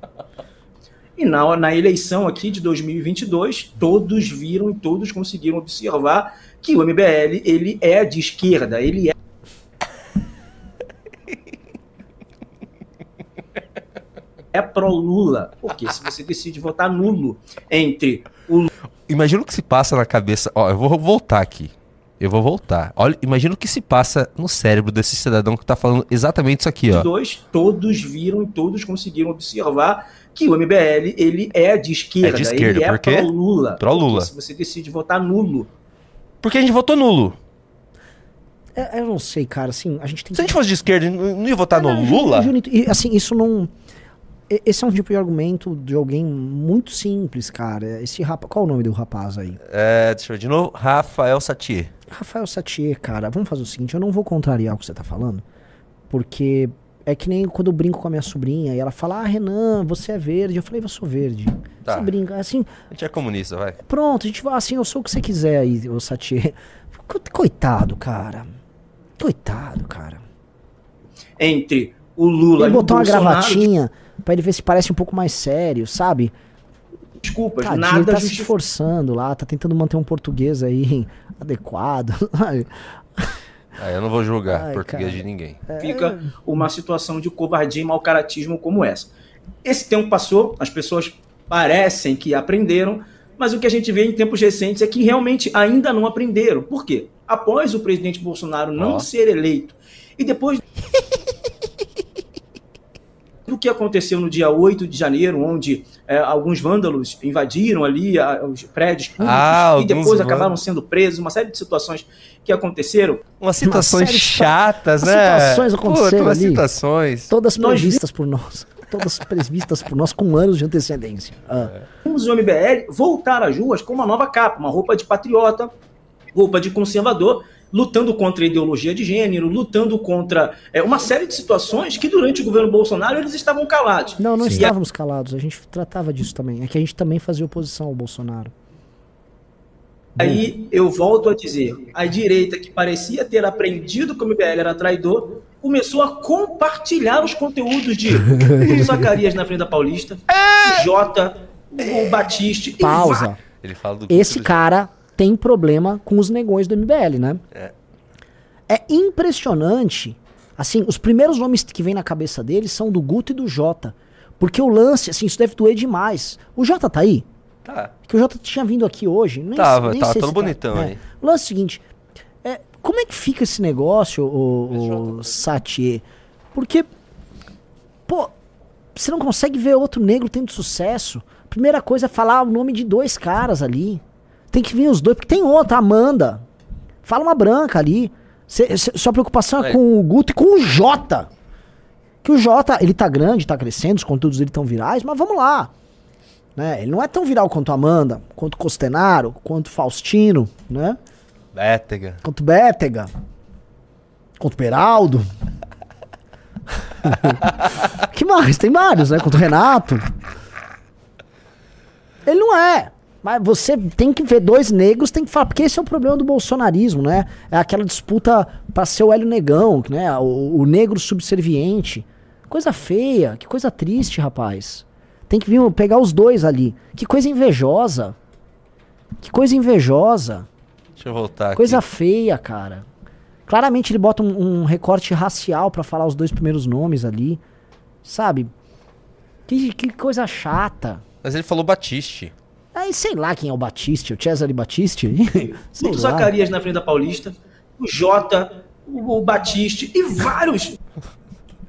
E na, na eleição aqui de 2022, todos viram e todos conseguiram observar que o MBL ele é de esquerda, ele é é pró-Lula. Porque se você decide votar nulo entre o Imagina o que se passa na cabeça... Ó, eu vou voltar aqui. Eu vou voltar. Olha, imagina o que se passa no cérebro desse cidadão que tá falando exatamente isso aqui, ó. 22, todos viram e todos conseguiram observar que o MBL ele é de esquerda, É de esquerda, ele é por quê? pró-Lula. Pró-Lula. Porque Se você decide votar nulo, Porque a gente votou nulo. É, eu não sei, cara, assim, a gente tem Se a gente fosse de esquerda, não ia votar no Não, Lula? Junito, e assim, isso não. Esse é um tipo de argumento de alguém muito simples, cara. Esse rapaz. Qual é o nome do rapaz aí? É, deixa eu ver de novo. Rafael Satier. Rafael Satier, cara. Vamos fazer o seguinte: eu não vou contrariar o que você tá falando. Porque é que nem quando eu brinco com a minha sobrinha e ela fala: Ah, Renan, você é verde. Eu falei: Eu sou verde. Tá. Você brinca. Assim, A gente é comunista, vai. pronto, a gente vai assim: Eu sou o que você quiser aí, o Satier. Co- Coitado, cara. Coitado, cara. entre o Lula Ele e o botou uma Bolsonaro, gravatinha pra ele ver se parece um pouco mais sério, sabe? desculpas, Tadinho, nada ele tá se esforçando lá, tá tentando manter um português aí (laughs) adequado. (laughs) Ai, Ah, eu não vou julgar Ai, português cara. de ninguém. fica uma situação de covardia e mau caratismo como essa. Esse tempo passou, as pessoas parecem que aprenderam, mas o que a gente vê em tempos recentes é que realmente ainda não aprenderam. Por quê? após o presidente Bolsonaro não Ó. ser eleito. E depois (laughs) do que aconteceu no dia 8 de janeiro, onde é, alguns vândalos invadiram ali a- os prédios públicos Ah, e depois acabaram sendo presos, uma série de situações que aconteceram. Umas série de chatas, as né? situações aconteceram umas ali. citações. Todas previstas por nós. Todas previstas por nós com anos de antecedência. Ah. Vimos o MBL voltar às ruas com uma nova capa, uma roupa de patriota, roupa de conservador, lutando contra a ideologia de gênero, lutando contra é, uma série de situações que durante o governo Bolsonaro eles estavam calados. Não, não Sim. estávamos calados. A gente tratava disso também. É que a gente também fazia oposição ao Bolsonaro. Aí eu volto a dizer, a direita que parecia ter aprendido que o MBL era traidor, começou a compartilhar os conteúdos de (laughs) Zacarias na frente da Paulista, o Jota, o Batiste e Pausa. Ele fala do Esse cara tem problema com os negões do MBL, né? É. É impressionante. Assim, os primeiros nomes que vem na cabeça dele são do Guto e do Jota. Porque o lance, assim, isso deve doer demais. O Jota tá aí? Tá. Que o Jota tinha vindo aqui hoje. Nem, Tava, nem tava tá. bonitão É. aí. O lance é o seguinte: é, como é que fica esse negócio, o, o Jota. Satie? Porque, pô, você não consegue ver outro negro tendo sucesso. Primeira coisa é falar o nome de dois caras ali. Tem que vir os dois, porque tem outra, Amanda. Fala uma branca ali. Cê- cê- sua preocupação é É. com o Guto e com o Jota. Que o Jota, ele tá grande, tá crescendo, os conteúdos dele tão virais, mas vamos lá. Né? Ele não é tão viral quanto a Amanda, quanto Costenaro, quanto Faustino, né? Bétega. Quanto Bétega, quanto Beraldo. (laughs) que mais? Tem vários, né? Quanto Renato. Ele não é. Mas você tem que ver dois negros, tem que falar, porque esse é o problema do bolsonarismo, né? É aquela disputa pra ser o Hélio Negão, né? O, o negro subserviente. Coisa feia, que coisa triste, rapaz. Tem que vir pegar os dois ali. Que coisa invejosa. Que coisa invejosa. Deixa eu voltar Coisa aqui. feia, cara. Claramente ele bota um, um recorte racial pra falar os dois primeiros nomes ali. Sabe? Que, que coisa chata. Mas ele falou Batiste. Aí sei lá quem é o Batiste, o Cesare Batiste. (laughs) o. Zacarias na frente da Paulista, o Jota, o, o Batiste e vários.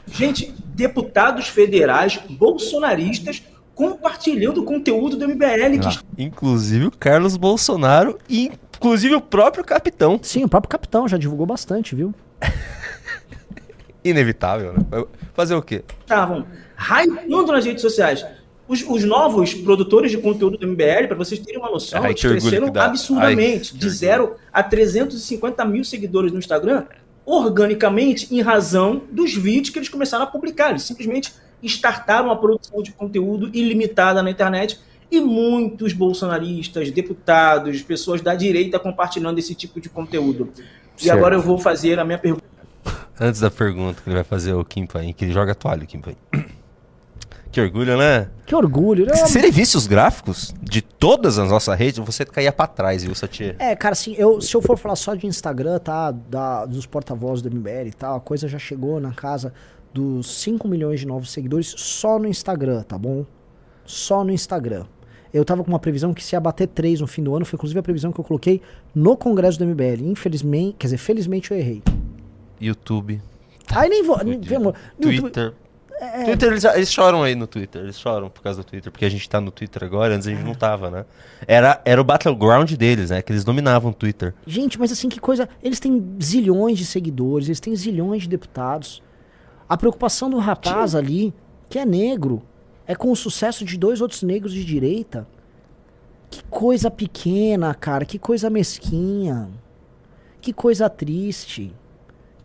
Gente, deputados federais bolsonaristas compartilhando o conteúdo do MBL que Inclusive o Carlos Bolsonaro e inclusive o próprio capitão. Sim, o próprio capitão já divulgou bastante, viu? (laughs) Inevitável, né? Fazer o quê? estavam hypando nas redes sociais. Os, os novos produtores de conteúdo do MBL, para vocês terem uma noção, Ai, cresceram absurdamente. Ai, de orgulho. 0 a 350 mil seguidores no Instagram, organicamente, em razão dos vídeos que eles começaram a publicar. Eles simplesmente startaram a produção de conteúdo ilimitada na internet e muitos bolsonaristas, deputados, pessoas da direita compartilhando esse tipo de conteúdo. E Certo. agora eu vou fazer a minha pergunta. Antes da pergunta que ele vai fazer o Kim Paim, que ele joga toalha, o Kim Paim. Que orgulho, né? Que orgulho. né? Se ele visse os gráficos de todas as nossas redes, você caía pra trás, viu, Satie? É, cara, assim, eu, se eu for falar só de Instagram, tá? Da, dos porta-vozes do MBL e tal, a coisa já chegou na casa dos 5 milhões de novos seguidores só no Instagram, tá bom? Só no Instagram. Eu tava com uma previsão que se ia bater 3 no fim do ano, foi inclusive a previsão que eu coloquei no congresso do MBL. Infelizmente, quer dizer, felizmente eu errei. YouTube, Aí nem vou. nem- no YouTube- Twitter. Twitter, eles, eles choram aí no Twitter, eles choram por causa do Twitter, porque a gente tá no Twitter agora, antes a gente não tava, né? Era, era o battleground deles, né? Que eles dominavam o Twitter. Gente, mas assim, que coisa. Eles têm zilhões de seguidores, eles têm zilhões de deputados. A preocupação do rapaz ali, que é negro, é com o sucesso de dois outros negros de direita. Que coisa pequena, cara. Que coisa mesquinha. Que coisa triste.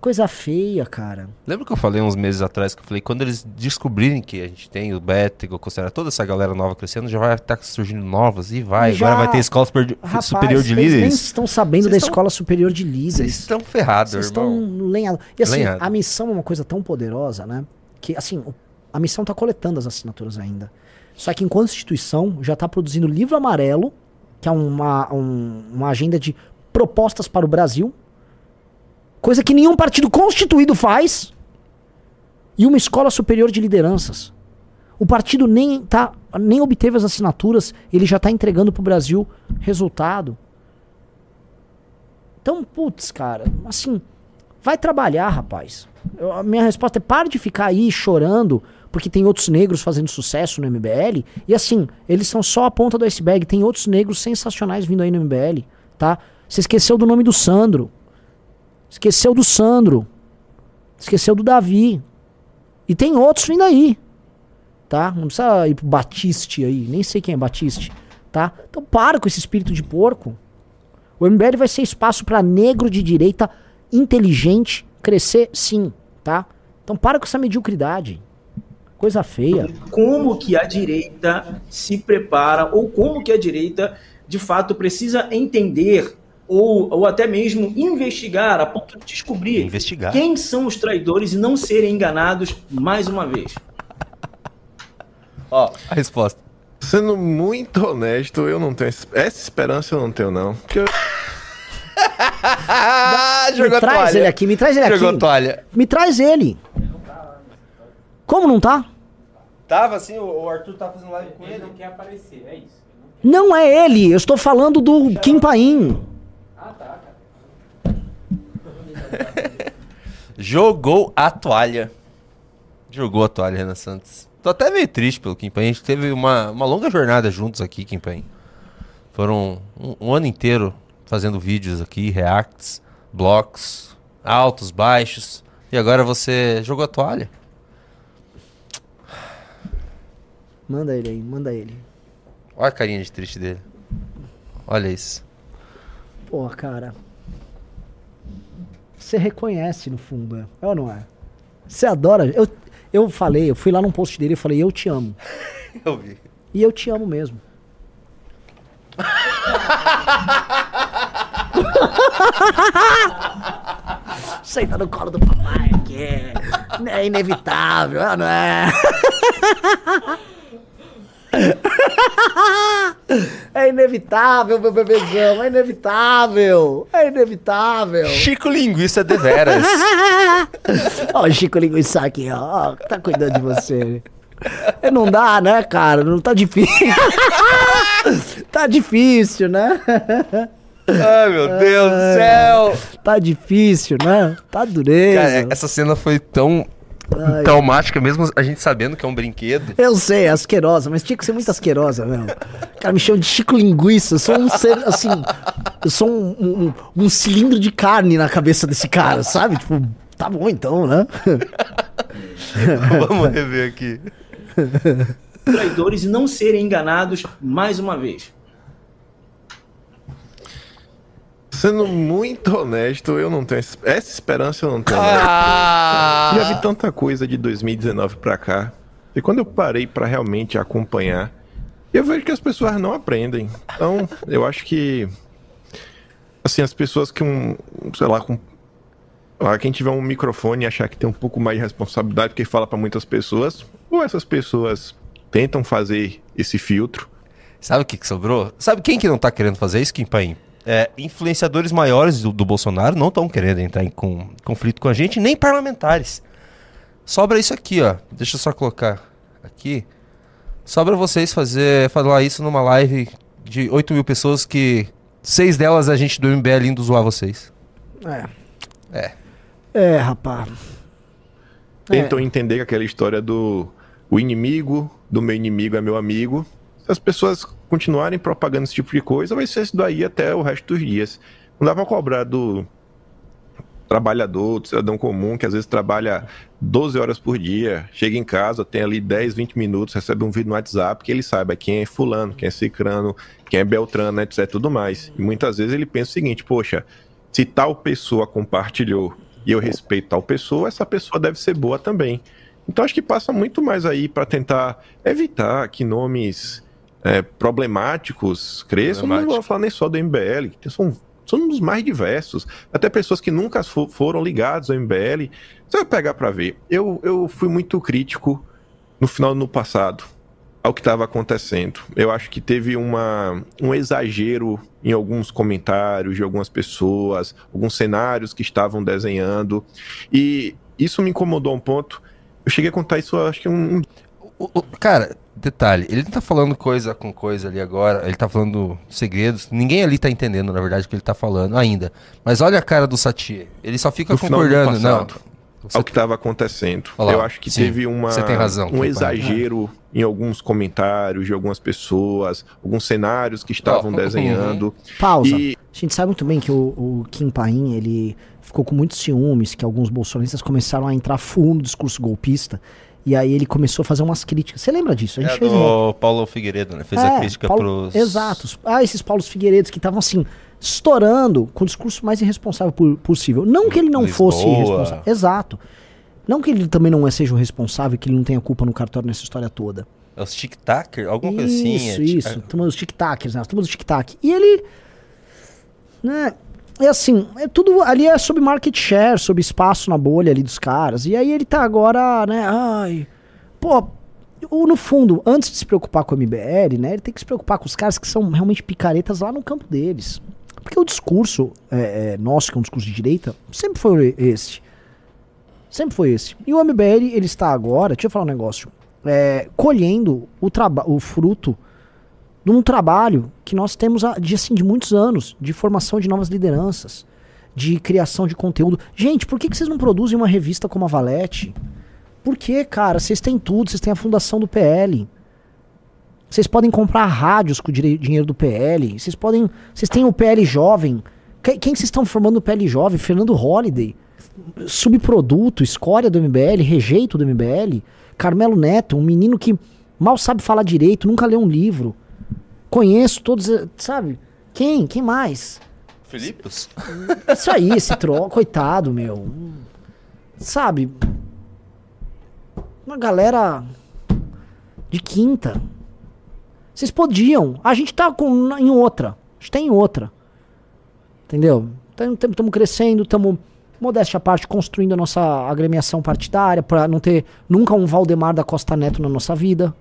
Coisa feia, cara. Lembra que eu falei uns meses atrás que eu falei, quando eles descobrirem que a gente tem o Bétigo, o Cossera, toda essa galera nova crescendo, já vai estar surgindo novas e vai. Já- Agora vai ter escola super- Rapaz, superior de líderes. estão sabendo Vocês da estão- escola superior de líderes. Vocês estão ferrados, Vocês irmão. estão lenhados. E assim, Lenhado. a missão é uma coisa tão poderosa, né? Que, assim, a missão tá coletando as assinaturas ainda. Só que enquanto instituição, já tá produzindo livro amarelo, que é uma, um- uma agenda de propostas para o Brasil. Coisa que nenhum partido constituído faz. E uma escola superior de lideranças. O partido nem, tá, nem obteve as assinaturas, ele já está entregando para o Brasil resultado. Então, putz, cara, assim, vai trabalhar, rapaz. Eu- a minha resposta é para de ficar aí chorando porque tem outros negros fazendo sucesso no MBL. E assim, eles são só a ponta do iceberg. Tem outros negros sensacionais vindo aí no MBL, tá? Você esqueceu do nome do Sandro. Esqueceu do Sandro. Esqueceu do Davi. E tem outros vindo aí. Tá? Não precisa ir pro Batiste aí. Nem sei quem é Batiste. Tá? Então para com esse espírito de porco. O MBL vai ser espaço para negro de direita inteligente crescer sim, tá? Então para com essa mediocridade. Coisa feia. como que a direita se prepara ou como que a direita de fato precisa entender ou, ou até mesmo investigar a ponto de descobrir Investigar. quem são os traidores e não serem enganados mais uma vez. Ó, a resposta. Sendo muito honesto, eu não tenho. es- Essa esperança eu não tenho, não. Porque eu- (laughs) Ah, Me traz ele aqui, me traz ele Jogou aqui. toalha. Me traz ele. Como não tá? Tava assim, o Arthur tá fazendo live com ele. quer aparecer, é isso. Não é ele, eu estou falando do Kim Paim. (laughs) Jogou a toalha. Jogou a toalha, Renan Santos. Tô até meio triste pelo Kim Paim. A gente teve uma, uma longa jornada juntos aqui, Kim Paim. Foram um, um ano inteiro fazendo vídeos aqui, reacts, blocos, altos, baixos. E agora você jogou a toalha. Manda ele aí, manda ele. Olha a carinha de triste dele. Olha isso. Pô, cara. Você reconhece no fundo, é É ou não é? Você adora. Eu, eu falei, eu fui lá num post dele e falei, eu te amo. (laughs) Eu vi. E eu te amo mesmo. (laughs) Senta no colo do papai aqui. É inevitável, é ou não é? (laughs) (laughs) É inevitável, meu bebezão. É inevitável. É inevitável. Chico Linguiça deveras. (laughs) Ó, o Chico Linguiça aqui, ó. ó, Tá cuidando de você. É, Não dá, né, cara? Não tá difícil. (laughs) tá difícil, né? Ai, meu Deus do céu. Tá difícil, né? Tá dureza. Cara, essa cena foi tão Ai. traumática, mesmo a gente sabendo que é um brinquedo. Eu sei, é asquerosa, mas tinha que ser muito asquerosa, mesmo. Cara, me chamam de Chico Linguiça. Eu sou um ser, assim. Eu sou um, um- um cilindro de carne na cabeça desse cara, sabe? Tipo, tá bom então, né? Vamos rever aqui. Traidores e não serem enganados mais uma vez. Sendo muito honesto, eu não tenho. es- Essa esperança eu não tenho. não. Ah! Já vi tanta coisa de 2019 pra cá. E quando eu parei pra realmente acompanhar, eu vejo que as pessoas não aprendem. Então, eu acho que. Assim, as pessoas que um. Sei lá, com. ah, Quem tiver um microfone e achar que tem um pouco mais de responsabilidade, porque fala pra muitas pessoas, ou essas pessoas tentam fazer esse filtro. Sabe o que, que sobrou? Sabe quem que não tá querendo fazer isso, Kim Paim? É, influenciadores maiores do, do Bolsonaro não estão querendo entrar em com- conflito com a gente, nem parlamentares. Sobra isso aqui, ó. Deixa eu só colocar aqui. Sobra vocês fazer falar isso numa live de 8 mil pessoas que seis delas a gente do MBL indo zoar vocês. É. É. É, rapaz. tentam entender aquela história do o inimigo do meu inimigo é meu amigo. As pessoas continuarem propagando esse tipo de coisa, vai ser isso daí até o resto dos dias. Não dá pra cobrar do trabalhador, do cidadão comum, que às vezes trabalha 12 horas por dia, chega em casa, tem ali 10, 20 minutos, recebe um vídeo no WhatsApp, que ele saiba quem é fulano, quem é cicrano, quem é beltrano, etc, tudo mais. E muitas vezes ele pensa o seguinte, poxa, se tal pessoa compartilhou e eu respeito tal pessoa, essa pessoa deve ser boa também. Então acho que passa muito mais aí para tentar evitar que nomes é, problemáticos cresçam. Não Problemático. vou falar nem só do MBL, que são, são os mais diversos. Até pessoas que nunca fo- foram ligadas ao MBL. Você vai pegar para ver. Eu, eu fui muito crítico no final do ano passado ao que estava acontecendo. Eu acho que teve uma, um exagero em alguns comentários de algumas pessoas, alguns cenários que estavam desenhando. E isso me incomodou a um ponto. Eu cheguei a contar isso, acho que um, cara, detalhe, ele não tá falando coisa com coisa ali agora, ele tá falando segredos. Ninguém ali tá entendendo, na verdade, o que ele tá falando ainda. Mas olha a cara do Satie. Ele só fica do concordando. Não. ao que estava acontecendo. Olha lá, eu acho que sim, teve uma, você tem razão, um exagero em alguns comentários de algumas pessoas, alguns cenários que estavam Ó, desenhando. Pausa. E A gente sabe muito bem que o, o Kim Paim, ele ficou com muitos ciúmes, que alguns bolsonaristas começaram a entrar full no discurso golpista. E aí ele começou a fazer umas críticas. Você lembra disso? A gente É fez do Paulo Figueiredo, né? Fez É, a crítica Paulo- pros. Exato. Ah, esses Paulos Figueiredos que estavam assim, estourando com o discurso mais irresponsável possível. Não que ele não Lisboa. fosse irresponsável. Exato. Não que ele também não seja um responsável, que ele não tenha culpa no cartório nessa história toda. É os tic-tac? Alguma coisa assim. Isso, é, isso. Turma dos tic-tacs, né? Turma dos tic-tac. E ele. Né? É assim, é tudo ali é sobre market share, sobre espaço na bolha ali dos caras. E aí ele tá agora, né? Ai. Pô, no fundo, antes de se preocupar com o MBL, né? Ele tem que se preocupar com os caras que são realmente picaretas lá no campo deles. Porque o discurso é, é, nosso, que é um discurso de direita, sempre foi esse. Sempre foi esse. E o MBL, ele está agora, deixa eu falar um negócio, é, colhendo o, o fruto de um trabalho que nós temos de, assim, de muitos anos, de formação de novas lideranças, de criação de conteúdo. Gente, por que, que vocês não produzem uma revista como a Valete? Por que, cara? Vocês têm tudo, vocês têm a fundação do PL. Vocês podem comprar rádios com o dinheiro do PL. Vocês podem. Vocês têm o PL Jovem. Que- Quem vocês estão formando no PL Jovem? Fernando Holliday. Subproduto, escória do MBL, rejeito do MBL. Carmelo Neto, um menino que mal sabe falar direito, nunca leu um livro. Conheço todos, sabe? Quem? Quem mais? Filipos? Isso aí, esse troll, coitado, meu. Sabe? Uma galera de quinta. Vocês podiam. A gente tá com, em outra. A gente tá em outra. Entendeu? Estamos crescendo, estamos, modéstia à parte, construindo a nossa agremiação partidária pra não ter nunca um Valdemar da Costa Neto na nossa vida.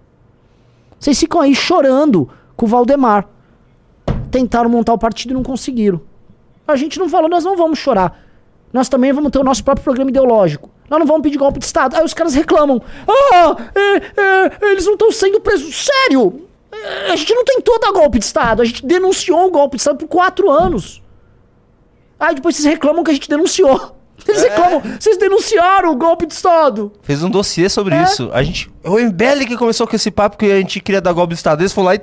Vocês ficam aí chorando com o Valdemar. Tentaram montar o partido e não conseguiram. A gente não falou, nós não vamos chorar. Nós também vamos ter o nosso próprio programa ideológico. Nós não vamos pedir golpe de Estado. Aí os caras reclamam. Ah, é, é, eles não estão sendo presos. Sério! É, A gente não tentou dar golpe de Estado. A gente denunciou o golpe de Estado por quatro anos. Aí depois vocês reclamam que a gente denunciou. (laughs) Eles reclamam. Vocês denunciaram o golpe de Estado. Fez um dossiê sobre É. isso. A gente. É o MBL que começou com esse papo que a gente queria dar golpe de Estado. Eles foram lá e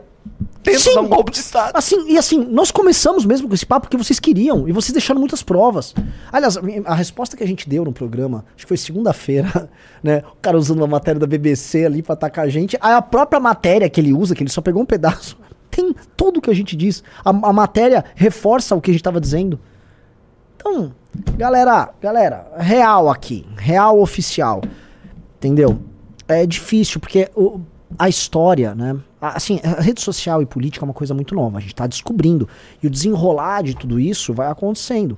tentam Sim. dar um golpe de Estado. Assim, e assim, nós começamos mesmo com esse papo porque vocês queriam e vocês deixaram muitas provas. Aliás, a, a resposta que a gente deu no programa, acho que foi segunda-feira, (laughs) né? O cara usando uma matéria da BBC ali pra atacar a gente. Aí a própria matéria que ele usa, que ele só pegou um pedaço, (laughs) tem tudo o que a gente diz. A, a matéria reforça o que a gente tava dizendo. Então, galera, galera, real aqui, real oficial. Entendeu? É difícil, porque o- a história, né? Assim, a rede social e política é uma coisa muito nova, a gente tá descobrindo. E o desenrolar de tudo isso vai acontecendo.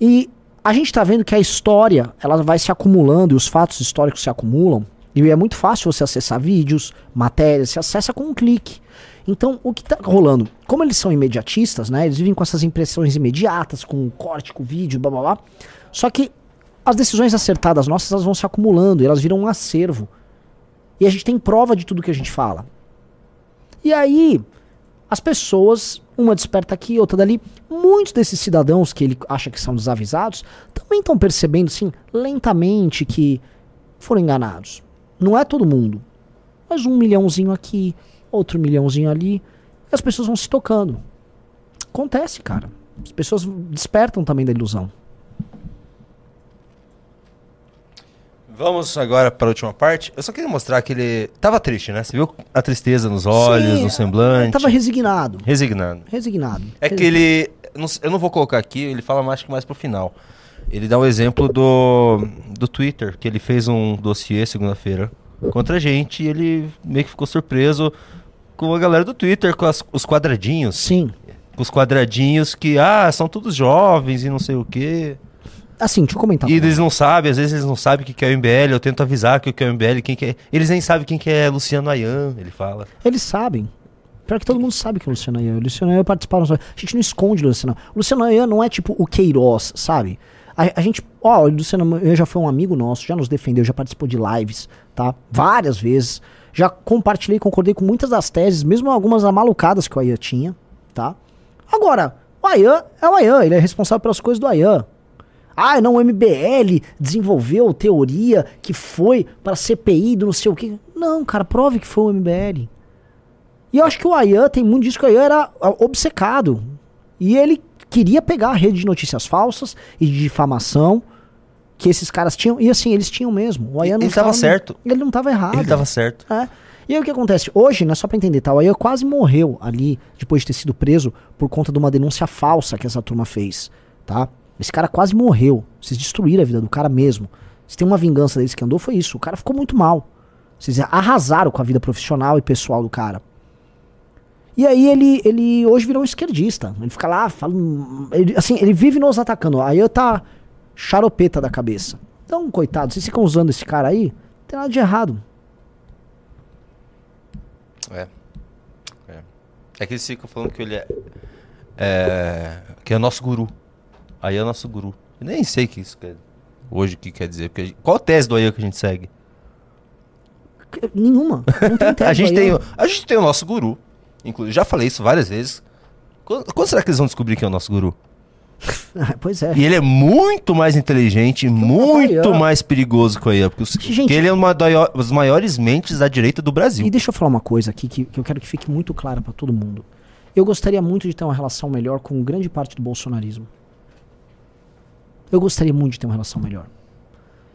E a gente tá vendo que a história, ela vai se acumulando e os fatos históricos se acumulam. E é muito fácil você acessar vídeos, matérias, você acessa com um clique. Então, o que tá rolando? Como eles são imediatistas, né? Eles vivem com essas impressões imediatas, com corte, com vídeo, blá blá blá. Só que as decisões acertadas nossas, elas vão se acumulando, e elas viram um acervo. E a gente tem prova de tudo que a gente fala. E aí, as pessoas, uma desperta aqui, outra dali, muitos desses cidadãos que ele acha que são desavisados, também estão percebendo, assim, lentamente que foram enganados. Não é todo mundo. Mas um milhãozinho aqui, outro milhãozinho ali. E as pessoas vão se tocando. Acontece, cara. As pessoas despertam também da ilusão. Vamos agora para a última parte. Eu só queria mostrar que ele tava triste, né? Você viu a tristeza nos olhos, Sim, no semblante. Tava resignado. Resignado. Resignado. É que ele. eu não- vou colocar aqui, ele fala mais que mais pro final. Ele dá o exemplo do, do Twitter, que ele fez um dossiê segunda-feira contra a gente e ele meio que ficou surpreso com a galera do Twitter, com as- os quadradinhos. Sim. Com os quadradinhos que, ah, são todos jovens e não sei o quê. Assim, deixa eu comentar. E eles não sabem, às vezes eles não sabem o que é o MBL, eu tento avisar que o que é o MBL, quem que é. Eles nem sabem quem que é Luciano Ayan, ele fala. Eles sabem. Pior que todo mundo sabe que é o Luciano Ayan. O Luciano Ayan participaram. A gente não esconde o Luciano. O Luciano Ayan não é tipo o Queiroz, sabe? A, a gente. Ó, o Luciano Ayan já foi um amigo nosso, já nos defendeu, já participou de lives, tá? Várias vezes. Já compartilhei, concordei com muitas das teses, mesmo algumas amalucadas que o Ayan tinha, tá? Agora, o Ayan é o Ayan, ele é responsável pelas coisas do Ayan. Ah, não, o MBL desenvolveu teoria que foi para CPI do não sei o quê. Não, cara, prove que foi o MBL. E eu acho que o Ayan tem muito disso que o Ayan era ah, obcecado. E ele queria pegar a rede de notícias falsas e de difamação que esses caras tinham. E assim, eles tinham mesmo. O Ayan não Ele tava estava- certo. Ele não estava errado. Ele tava certo. É. E aí o que acontece? Hoje, né, só pra entender, tá? O Ayan quase morreu ali, depois de ter sido preso, por conta de uma denúncia falsa que essa turma fez, tá? Esse cara quase morreu. Vocês destruíram a vida do cara mesmo. Se tem uma vingança deles que andou, foi isso. O cara ficou muito mal. Vocês arrasaram com a vida profissional e pessoal do cara. E aí ele, ele hoje virou um esquerdista. Ele fica lá, fala, ele, assim, ele vive nos atacando. Aí eu tá charopeta da cabeça. Então, coitado, vocês ficam usando esse cara aí, não tem nada de errado. É. É. É que eles ficam falando que ele é. é que é nosso guru. Aí é nosso guru. Eu nem sei o que isso quer. Hoje o que quer dizer. Porque gente- qual a tese do Ayan que a gente segue? Nenhuma. Não tem (laughs) tese a, gente tem, o- a gente tem o nosso guru. Inclusive, já falei isso várias vezes. Quando, quando será que eles vão descobrir quem é o nosso guru? (laughs) pois é. E ele é muito mais inteligente, muito Ayan. mais perigoso que o Ayan. Porque, os- Gente- porque ele é uma das maiores mentes da direita do Brasil. E deixa eu falar uma coisa aqui que, que eu quero que fique muito clara pra todo mundo. Eu gostaria muito de ter uma relação melhor com grande parte do bolsonarismo. Eu gostaria muito de ter uma relação melhor.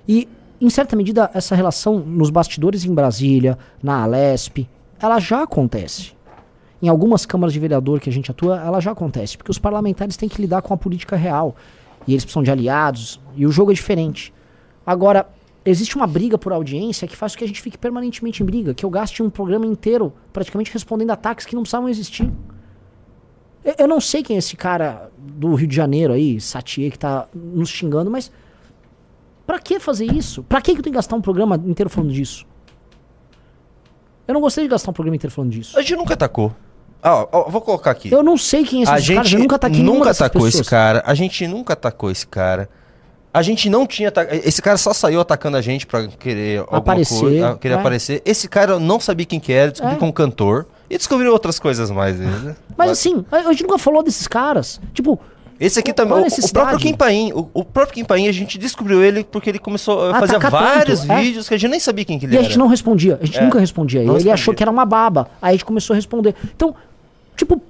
E, em certa medida, essa relação nos bastidores em Brasília, na Alesp, ela já acontece. Em algumas câmaras de vereador que a gente atua, ela já acontece. Porque os parlamentares têm que lidar com a política real. E eles precisam de aliados. E o jogo é diferente. Agora, existe uma briga por audiência que faz com que a gente fique permanentemente em briga. Que eu gaste um programa inteiro praticamente respondendo ataques que não precisavam existir. Eu, eu não sei quem é esse cara do Rio de Janeiro aí, Satier, que tá nos xingando, mas pra que fazer isso? Pra que que eu tenho que gastar um programa inteiro falando disso? Eu não gostaria de gastar um programa inteiro falando disso. A gente nunca atacou. Ah, ó, vou colocar aqui. Eu não sei quem é a esses gente caras, nunca ataquei nunca atacou esse cara. A gente nunca atacou esse cara. A gente não tinha. Esse cara só saiu atacando a gente pra querer alguma Aparecer, coisa, ah, querer é. aparecer. Esse cara eu não sabia quem que era, descobri É. como cantor e descobriu outras coisas mais. né? Mas assim, a a gente nunca falou desses caras. Tipo, Esse aqui também. a O, o próprio Kim Paim. O, o próprio Kim Paim, a gente descobriu ele porque ele começou a Ah, fazer tacar vários tanto, é. vídeos que a gente nem sabia quem que ele E a era. gente não respondia. A gente É. nunca respondia. Não ele respondia. achou que era uma baba. Aí a gente começou a responder. Então, tipo,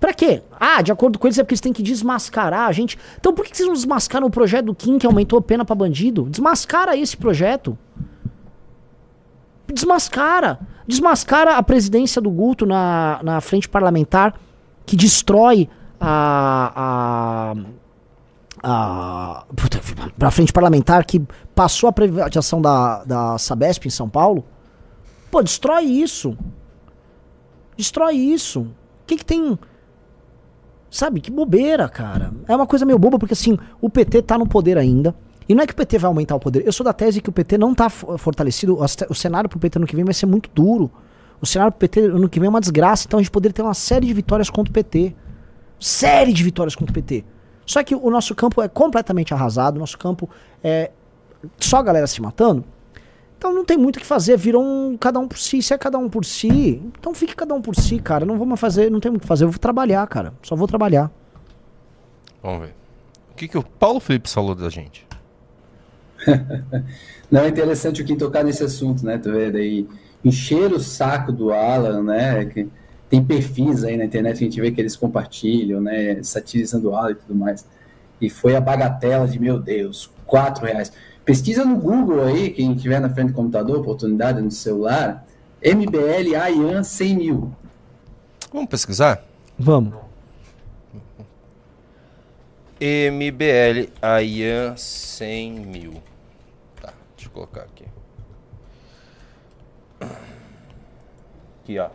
pra quê? Ah, de acordo com eles é porque eles têm que desmascarar a gente. Então por que que vocês não desmascaram o projeto do Kim que aumentou a pena pra bandido? Desmascara esse projeto. Desmascara. Desmascara a presidência do Guto na, na frente parlamentar que destrói a. a a, pra frente parlamentar que passou a privatização da, da Sabesp em São Paulo. Pô, destrói isso. Destrói isso. O que que tem... Sabe, que bobeira, cara. É uma coisa meio boba, porque assim, o PT tá no poder ainda. E não é que o PT vai aumentar o poder. Eu sou da tese que o PT não tá fo- fortalecido. O ce- O cenário pro PT ano que vem vai ser muito duro. O cenário pro PT ano que vem é uma desgraça. Então a gente poderia ter uma série de vitórias contra o PT. Série de vitórias contra o PT. Só que o nosso campo é completamente arrasado. O nosso campo é só a galera se matando. Então não tem muito o que fazer, virou um cada um por si. Se é cada um por si, então fique cada um por si, cara. Não mais fazer, não tem muito o que fazer. Eu vou trabalhar, cara. Só vou trabalhar. Vamos ver. O que, que o Paulo Felipe falou da gente? (laughs) Não, é interessante o que tocar nesse assunto, né? Tu vê daí encher o saco do Alan, né? Que tem perfis aí na internet que a gente vê que eles compartilham, né? Satirizando o Alan e tudo mais. E foi a bagatela de, meu Deus, quatro reais. Pesquisa no Google aí, quem tiver na frente do computador, oportunidade no celular, MBL AIAN 100 mil. Vamos pesquisar? Vamos. MBL AIAN 100 mil. Colocar aqui. Aqui, ó.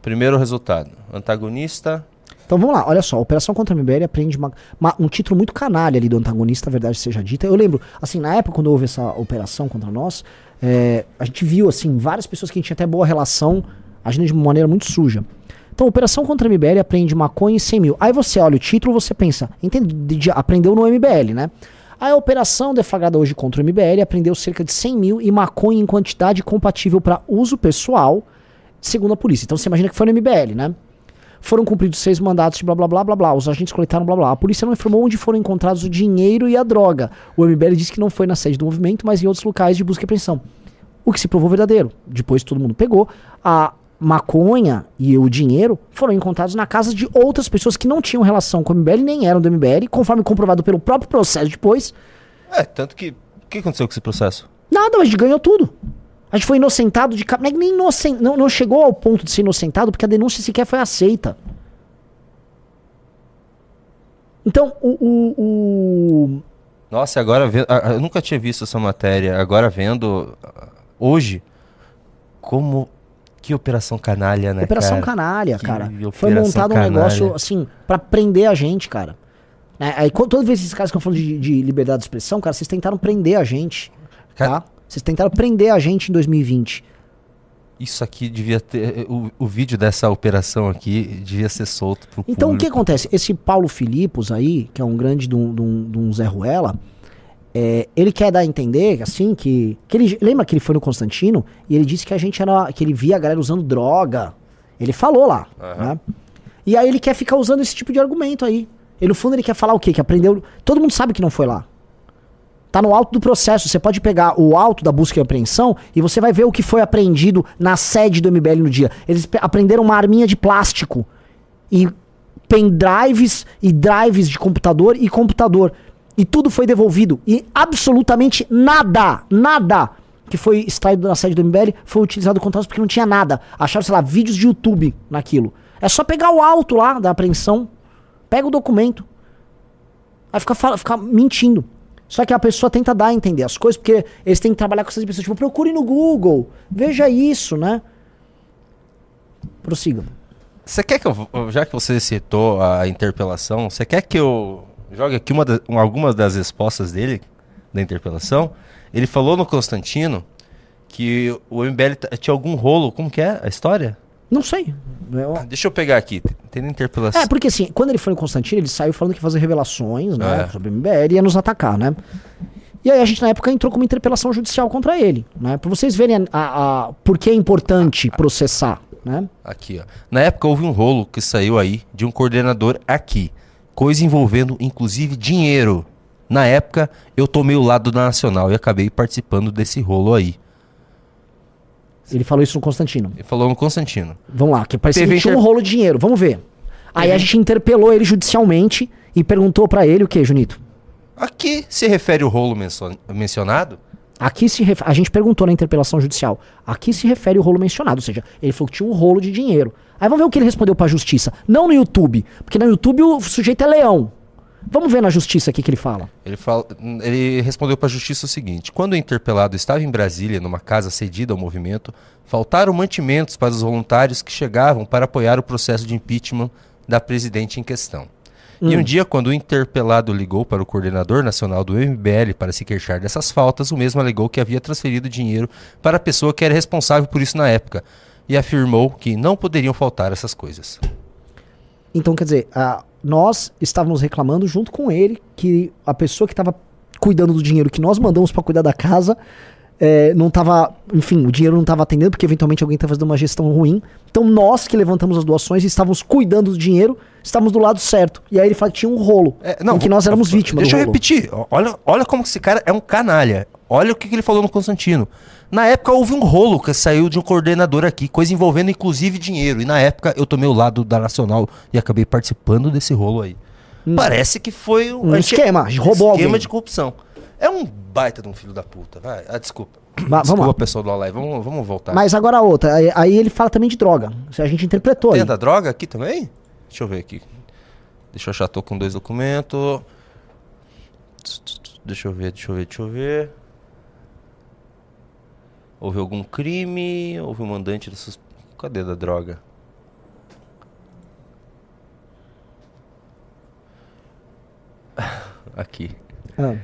Primeiro resultado. Antagonista. Então vamos lá, olha só, Operação contra a MBL aprende uma- uma- um título muito canalha ali do antagonista, a verdade seja dita. Eu lembro, assim, na época quando houve essa operação contra nós, é, a gente viu, assim, várias pessoas que a gente tinha até boa relação agindo de uma maneira muito suja. Então, Operação contra a MBL aprende maconha e 100 mil. Aí você olha o título, você pensa, entende, de- aprendeu no MBL, né? A operação deflagrada hoje contra o MBL apreendeu cerca de 100 mil e maconha em quantidade compatível para uso pessoal, segundo a polícia. Então você imagina que foi no MBL, né? Foram cumpridos seis mandatos de blá blá blá blá blá. Os agentes coletaram blá blá. A polícia não informou onde foram encontrados o dinheiro e a droga. O MBL disse que não foi na sede do movimento, mas em outros locais de busca e apreensão. O que se provou verdadeiro. Depois todo mundo pegou. A maconha e o dinheiro foram encontrados na casa de outras pessoas que não tinham relação com o MBL, nem eram do MBL, conforme comprovado pelo próprio processo depois. É, tanto que. O que aconteceu com esse processo? Nada, a gente ganhou tudo. A gente foi inocentado de. Nem inocen... não, não chegou ao ponto de ser inocentado porque a denúncia sequer foi aceita. Então, o. o, o- Nossa, agora vendo. Eu nunca tinha visto essa matéria. Agora vendo. Hoje. Como. Que operação canalha, né? Operação cara? Canalha, Que cara. Foi montado um canalha. negócio, assim, pra prender a gente, cara. Né, Aí, toda vez esses caras que estão falando de, de liberdade de expressão, cara, vocês tentaram prender a gente. Cara- Tá? Vocês tentaram prender a gente em 2020. Isso aqui devia ter. O, o vídeo dessa operação aqui devia ser solto pro Então, o que público. acontece? Esse Paulo Filipos aí, que é um grande de um, de um- de um Zé Ruela, é, ele quer dar a entender, assim, que, que ele. Lembra que ele foi no Constantino e ele disse que a gente era. que ele via a galera usando droga. Ele falou lá. né? E aí ele quer ficar usando esse tipo de argumento aí. Ele, no fundo, ele quer falar o quê? Que aprendeu. Todo mundo sabe que não foi lá. Tá no alto do processo. Você pode pegar o alto da busca e apreensão e você vai ver o que foi apreendido na sede do MBL no dia. Eles aprenderam uma arminha de plástico e pendrives e drives de computador e computador. E tudo foi devolvido. E absolutamente nada, nada que foi extraído da sede do MBL foi utilizado contra nós porque não tinha nada. Acharam, sei lá, vídeos de YouTube naquilo. É só pegar o alto lá da apreensão, pega o documento. Aí fica, fica mentindo. Só que a pessoa tenta dar a entender as coisas, porque eles têm que trabalhar com essas pessoas. Tipo, procure no Google, veja isso, né? Prossiga. Você quer que eu. Já que você citou a interpelação, você quer que eu jogue aqui uma da- um- algumas das respostas dele, da interpelação? Ele falou no Constantino que o MBL tinha algum rolo. Como que é a história? Não sei. Eu- Ah, Deixa eu pegar aqui. Tem- interpelação. É, porque assim, quando ele foi no Constantino, ele saiu falando que ia fazer revelações, né, É. sobre o MBL e ia nos atacar, né? E aí a gente, na época, entrou com uma interpelação judicial contra ele, né? Pra vocês verem a, a, a- por que é importante processar, né? Aqui, ó. Na época houve um rolo que saiu aí de um coordenador aqui. Coisa envolvendo, inclusive, dinheiro. Na época, eu tomei o lado da Nacional e acabei participando desse rolo aí. Ele falou isso no Constantino. Ele falou no Constantino. Vamos lá, que parecia que tinha inter- um rolo de dinheiro. Vamos ver. Aí a gente interpelou ele judicialmente e perguntou pra ele o que, Junito? A que se refere o rolo mencionado? Aqui se ref... A gente perguntou na interpelação judicial. Aqui se refere o rolo mencionado, ou seja, ele falou que tinha um rolo de dinheiro. Aí vamos ver o que ele respondeu pra justiça. Não no YouTube, porque no YouTube o sujeito é leão. Vamos ver na justiça aqui que ele fala. Ele, fala, ele respondeu para a justiça o seguinte: quando o interpelado estava em Brasília, numa casa cedida ao movimento, faltaram mantimentos para os voluntários que chegavam para apoiar o processo de impeachment da presidente em questão. E um dia, quando o interpelado ligou para o coordenador nacional do MBL para se queixar dessas faltas, o mesmo alegou que havia transferido dinheiro para a pessoa que era responsável por isso na época e afirmou que não poderiam faltar essas coisas. Então, quer dizer, a- nós estávamos reclamando junto com ele que a pessoa que estava cuidando do dinheiro que nós mandamos para cuidar da casa é, não estava, enfim, o dinheiro não estava atendendo porque eventualmente alguém estava fazendo uma gestão ruim. Então nós que levantamos as doações e estávamos cuidando do dinheiro, estávamos do lado certo. E aí ele fala que tinha um rolo É, em que nós éramos vítimas Deixa eu repetir. Olha, olha como esse cara é um canalha. Olha o que, que ele falou no Constantino. Na época houve um rolo que saiu de um coordenador aqui, coisa envolvendo inclusive dinheiro. E na época eu tomei o lado da Nacional e acabei participando desse rolo aí. Parece que foi Um gente- esquema, roubou esquema alguém. de corrupção. É um baita de um filho da puta. Vai, ah, desculpa. vamos desculpa, lá. pessoal do Live. Vamos, vamos voltar. Mas agora a outra, aí, aí ele fala também de droga. A gente interpretou. Tem da droga aqui também? Deixa eu ver aqui. Deixa eu achar, tô com dois documentos. Deixa eu ver, deixa eu ver, deixa eu ver. Houve algum crime? Houve um mandante do sus... Cadê da droga? (laughs) Aqui. Ah.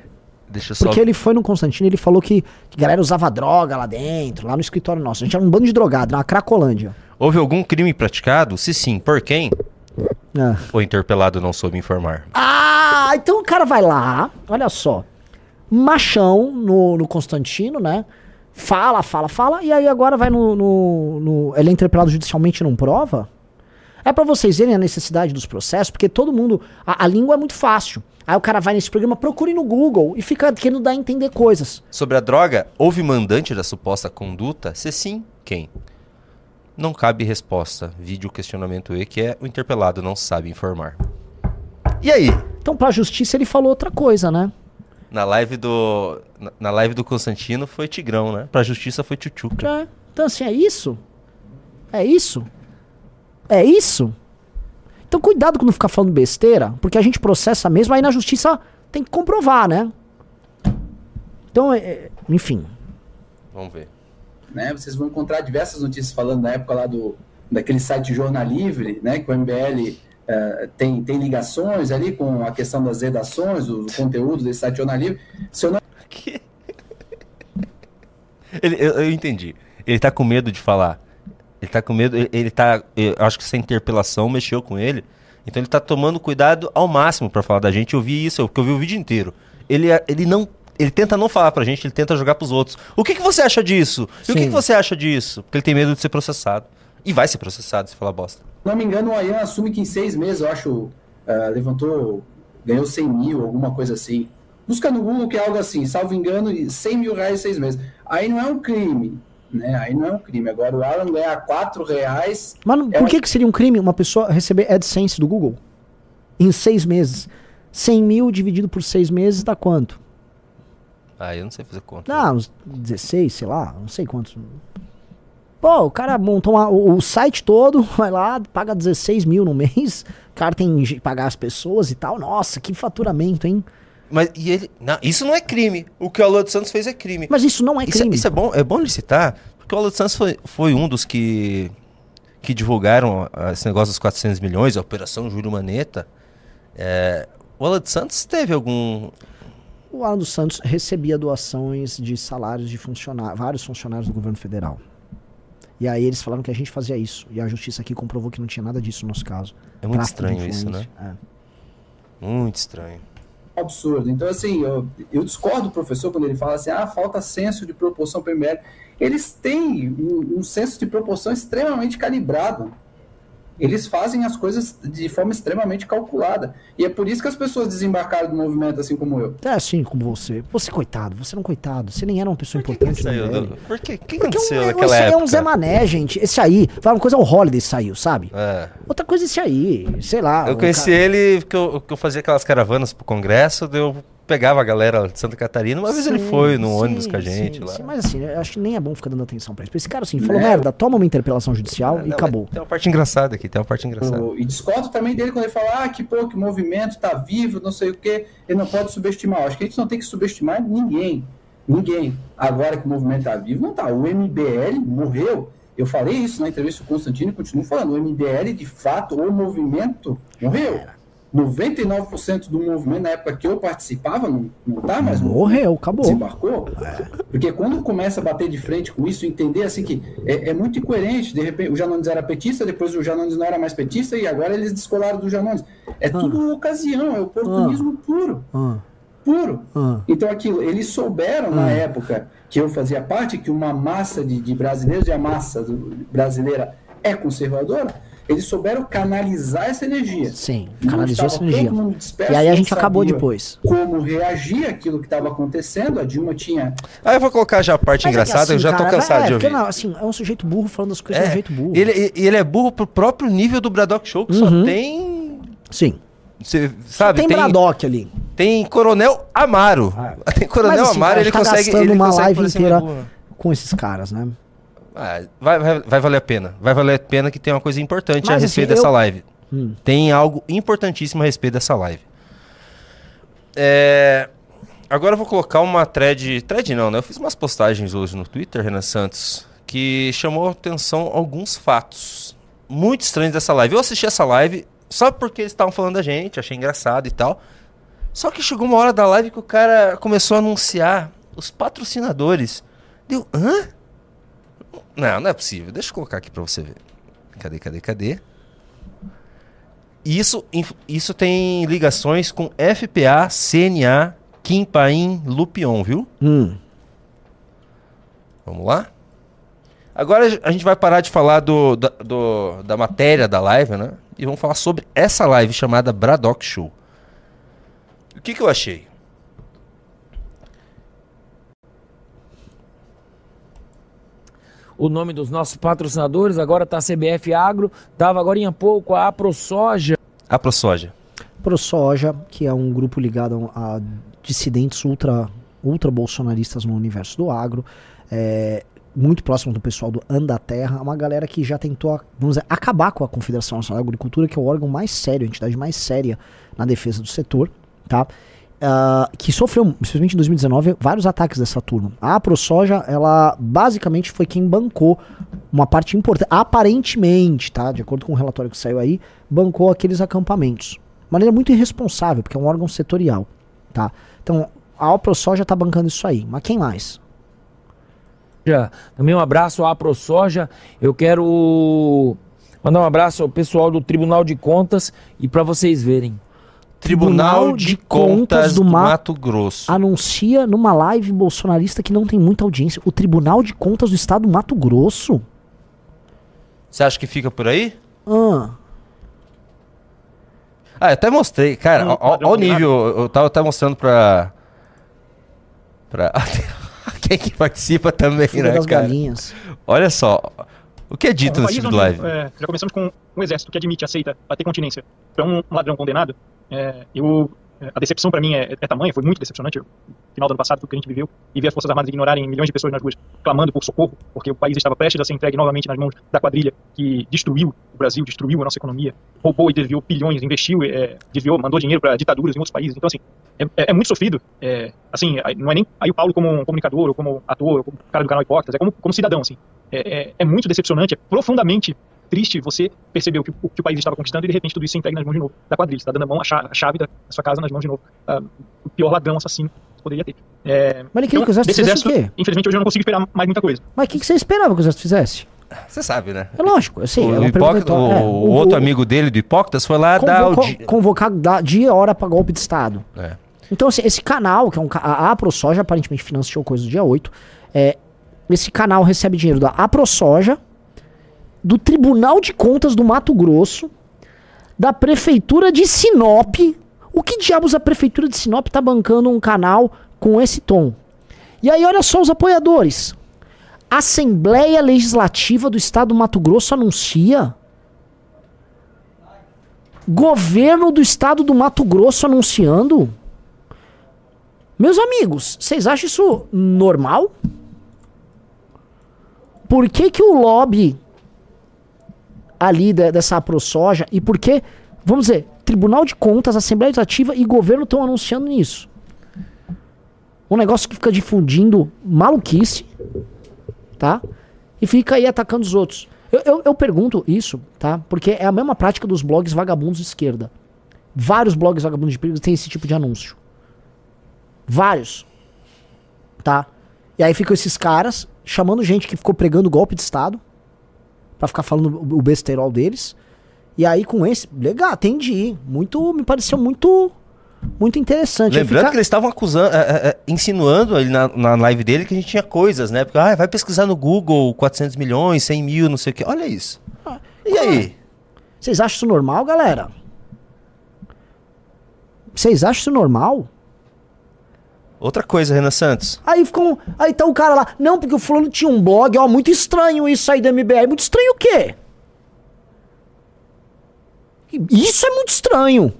Deixa eu só. Porque ele foi no Constantino e ele falou que, que a galera usava droga lá dentro, lá no escritório nosso. A gente era um bando de drogado, uma cracolândia. Houve algum crime praticado? Se sim, por quem? Ah. O interpelado não soube informar. Ah, então o cara vai lá, olha só. machão no, no Constantino, né? Fala, fala, fala, e aí agora vai no. no- no- ele é interpelado judicialmente e não prova? É pra vocês verem a necessidade dos processos, porque todo mundo. A, a língua é muito fácil. Aí o cara vai nesse programa, procure no Google e fica querendo dar a entender coisas. Sobre a droga, houve mandante da suposta conduta? Se sim, quem? Não cabe resposta. Vídeo questionamento E, que é o interpelado não sabe informar. E aí? Então, pra justiça, ele falou outra coisa, né? Na live do. na- live do Constantino foi Tigrão, né? Pra justiça foi Tchutchuca. É. Então, assim, é isso? É isso? É isso? Então, cuidado com não ficar falando besteira, porque a gente processa mesmo, aí na justiça tem que comprovar, né? Então, é- é, enfim. Vamos ver. né? Vocês vão encontrar diversas notícias falando na época lá do daquele site Jornal Livre, né? Que o MBL eh, tem, tem ligações ali com a questão das redações, do, do conteúdo desse site Jornal Livre. Se eu não Ele, eu, eu entendi. Ele tá com medo de falar. Ele tá com medo. Ele, ele tá. Eu acho que essa interpelação mexeu com ele. Então ele tá tomando cuidado ao máximo pra falar da gente. Eu vi isso, porque eu vi o vídeo inteiro. Ele, é- ele não. Ele tenta não falar pra gente, ele tenta jogar pros outros. O que, que você acha disso? E o que, que você acha disso? Porque ele tem medo de ser processado. E vai ser processado se falar bosta. Não me engano, o Ayan assume que em seis meses, eu acho, ah, levantou, ganhou 100 mil, alguma coisa assim. Busca no Google que é algo assim, salvo engano, 100 mil reais em seis meses. Aí não é um crime, né? Aí não é um crime. Agora o Alan ganhar 4 reais Mas não- É por um- que, que seria um crime uma pessoa receber AdSense do Google? Em seis meses. 100 mil dividido por seis meses dá quanto? Ah, eu não sei fazer conta. Dá uns 16, sei lá, não sei quantos. Pô, o cara montou uma- o, o site todo, (laughs) vai lá, paga 16 mil no mês. O cara tem que pagar as pessoas e tal. Nossa, que faturamento, hein? Mas e ele. Não, isso não é crime. O que o Alô de Santos fez é crime. Mas isso não é Isso, é- crime. isso é bom, é bom ele citar, porque o Alô de Santos foi, foi um dos que, que divulgaram ah, esse negócio dos 400 milhões, a Operação Júlio Maneta. É, o Alô de Santos teve algum. O Alan dos Santos recebia doações de salários de funcionários, vários funcionários do governo federal. E aí eles falaram que a gente fazia isso. E a justiça aqui comprovou que não tinha nada disso no nosso caso. É muito Tráfico estranho isso, né? É. Muito estranho. absurdo. Então, assim, eu, eu discordo do professor quando ele fala assim, ah, falta senso de proporção para o MBL. Eles têm um, um senso de proporção extremamente calibrado. Eles fazem as coisas de forma extremamente calculada. E é por isso que as pessoas desembarcaram do movimento, assim como eu. É assim como você. Você, coitado, você não coitado. Você nem era uma pessoa importante no Saiu do- Por quê? O que Porque aconteceu um, naquela você época? é um Zé Mané, gente. Esse aí, fala uma coisa, o Holiday saiu, sabe? É. Outra coisa esse aí, sei lá. Eu o conheci cara- ele porque eu, que eu fazia aquelas caravanas pro congresso, daí eu pegava a galera de Santa Catarina, uma vez ele Sim, foi no sim, ônibus com a gente sim, lá. sim, mas assim, eu acho que nem é bom ficar dando atenção pra isso. Esse cara assim, falou, Né? merda, toma uma interpelação judicial e Não, acabou. Tem uma parte engraçada aqui, tem uma parte engraçada. Eu- e discordo também dele quando ele fala ah, que, pô, que o movimento está vivo, não sei o quê. Ele não pode subestimar. Eu Acho que a gente não tem que subestimar ninguém. Ninguém. Agora que o movimento está vivo, não está. O MBL morreu. Eu falei isso na entrevista com o Constantino e continuo falando. O MBL, de fato, o movimento morreu. 99% do movimento, na época que eu participava, não, não tá mais Morreu, acabou. desembarcou. Porque quando começa a bater de frente com isso, entender assim que é, é muito incoerente. De repente, o Janones era petista, depois o Janones não era mais petista e agora eles descolaram do Janones. É tudo ocasião, é oportunismo puro, Ah, puro. ah. Então aquilo, eles souberam na época que eu fazia parte que uma massa de, de brasileiros e a massa do- brasileira é conservadora. Eles souberam canalizar essa energia. Sim, canalizou essa energia. disperso, E aí a gente acabou depois. Como reagir àquilo que estava acontecendo? A Dilma tinha Ah, eu vou colocar já a parte Mas é que engraçada, eu assim, já tô cara, cansado é, de ouvir. não, assim, é um sujeito burro falando as coisas de É, um jeito burro. e ele, ele é burro pro próprio nível do Braddock Show, que Uhum. só tem. Sim. Cê, sabe, tem, tem, Braddock ali. tem Coronel Amaro. (laughs) Tem Coronel Mas, assim, Amaro, ele tá consegue. Ele uma consegue live inteira burro. com esses caras, né? Ah, vai, vai, vai valer a pena. Vai valer a pena que tem uma coisa importante Mas, a respeito assim, dessa eu- live. Hum. Tem algo importantíssimo a respeito dessa live. É, Agora eu vou colocar uma thread. Thread não, né? Eu fiz umas postagens hoje no Twitter, Renan Santos, que chamou a atenção alguns fatos muito estranhos dessa live. Eu assisti essa live só porque eles estavam falando da gente, achei engraçado e tal. Só que chegou uma hora da live que o cara começou a anunciar os patrocinadores. Deu, hã? Não, não é possível. Deixa eu colocar aqui pra você ver. Cadê, cadê, cadê? Isso, isso tem ligações com FPA, CNA, Kim Paim Lupion, viu? Hum. Vamos lá? Agora a gente vai parar de falar do, da, do- da matéria da live, né? E vamos falar sobre essa live chamada Braddock Show. O que, que eu achei? O nome dos nossos patrocinadores, agora tá a CBF Agro, tava agora em pouco a AproSoja. A ProSoja. ProSoja, que é um grupo ligado a, dissidentes ultra, ultra bolsonaristas no universo do agro, é, muito próximo do pessoal do Andaterra, uma galera que já tentou, vamos dizer, acabar com a Confederação Nacional de Agricultura, que é o órgão mais sério, a entidade mais séria na defesa do setor, tá? Ah, que sofreu, principalmente em 2019, vários ataques dessa turma. A ProSoja, ela basicamente foi quem bancou uma parte importante, aparentemente, tá? De acordo com o relatório que saiu aí, bancou aqueles acampamentos. De maneira muito irresponsável, porque é um órgão setorial, tá? Então, a ProSoja tá bancando isso aí. Mas quem mais? Também um abraço à AproSoja. Eu quero mandar um abraço ao pessoal do Tribunal de Contas e para vocês verem. Tribunal de Contas do Mato Grosso. Anuncia numa live bolsonarista que não tem muita audiência. O Tribunal de Contas do Estado do Mato Grosso? Você acha que fica por aí? Ah, Ah, eu até mostrei. Cara, ó- ó padrão ó o nível. Eu tava até mostrando pra. Pra. (laughs) Quem que participa também, Fuga né, das cara? galinhas. Olha só. O que é dito Um nesse tipo de live? é, já começamos com um exército que admite, aceita a ter continência para um ladrão condenado. É, eu, é, a decepção para mim é, é tamanha, foi muito decepcionante. No final do ano passado, tudo que a gente viveu, e ver as Forças Armadas ignorarem milhões de pessoas nas ruas clamando por socorro, porque o país estava prestes a ser entregue novamente nas mãos da quadrilha que destruiu o Brasil, destruiu a nossa economia, roubou e desviou bilhões, investiu, é, desviou, mandou dinheiro para ditaduras em outros países. Então, assim, é, é- é muito sofrido. É, assim, não é nem aí o Paulo como um comunicador, ou como ator, ou como cara do canal Hipócritas, é como, como cidadão, assim. É, é- é muito decepcionante, é profundamente triste você perceber o que, o que o país estava conquistando e de repente tudo isso se entregue nas mãos de novo da quadrilha. Você está dando a, mão, a, cha- a chave da, sua casa nas mãos de novo. Ah, o pior ladrão assassino que poderia ter. É, Mas ele queria que o exército fizesse o quê? infelizmente hoje eu não consigo esperar mais muita coisa. Mas o que, que você esperava que o exército fizesse? Você sabe, né? É lógico, eu sei. o, é Hipócrita- pergunta o. É, o outro amigo dele do Hipócritas foi lá dar o. convocar da- dia e hora pra golpe de Estado. É. Então, assim, esse canal, que é um a AproSoja aparentemente financiou coisa do dia 8, é, esse canal recebe dinheiro da AproSoja, do Tribunal de Contas do Mato Grosso, da Prefeitura de Sinop. O que diabos a Prefeitura de Sinop tá bancando um canal com esse tom? E aí, olha só os apoiadores. Assembleia Legislativa do Estado do Mato Grosso anuncia. Governo do Estado do Mato Grosso anunciando. Meus amigos, vocês acham isso normal? Por que, que o lobby ali de- dessa ProSoja e por que, vamos dizer, Tribunal de Contas, Assembleia Legislativa e governo estão anunciando isso? Um negócio que fica difundindo maluquice, tá? E fica aí atacando os outros. Eu, eu, eu pergunto isso, tá? Porque é a mesma prática dos blogs vagabundos de esquerda. Vários blogs vagabundos de esquerda têm esse tipo de anúncio. Vários. Tá? E aí ficam esses caras chamando gente que ficou pregando golpe de Estado pra ficar falando o besteirol deles. E aí com esse, legal, atendi. Muito, me pareceu muito muito interessante. Lembrando fica- que eles estavam acusando, é, é, é, insinuando ali na, na live dele que a gente tinha coisas, né? Porque, ah, vai pesquisar no Google 400 milhões, 100 mil, não sei o quê. Olha isso. E aí? Vocês acham isso normal, galera? Vocês acham isso normal? Outra coisa, Renan Santos. Aí ficam. Aí tá o cara lá. Não, porque o fulano tinha um blog, ó, muito estranho isso aí do MBL. Muito estranho o quê? Isso é muito estranho.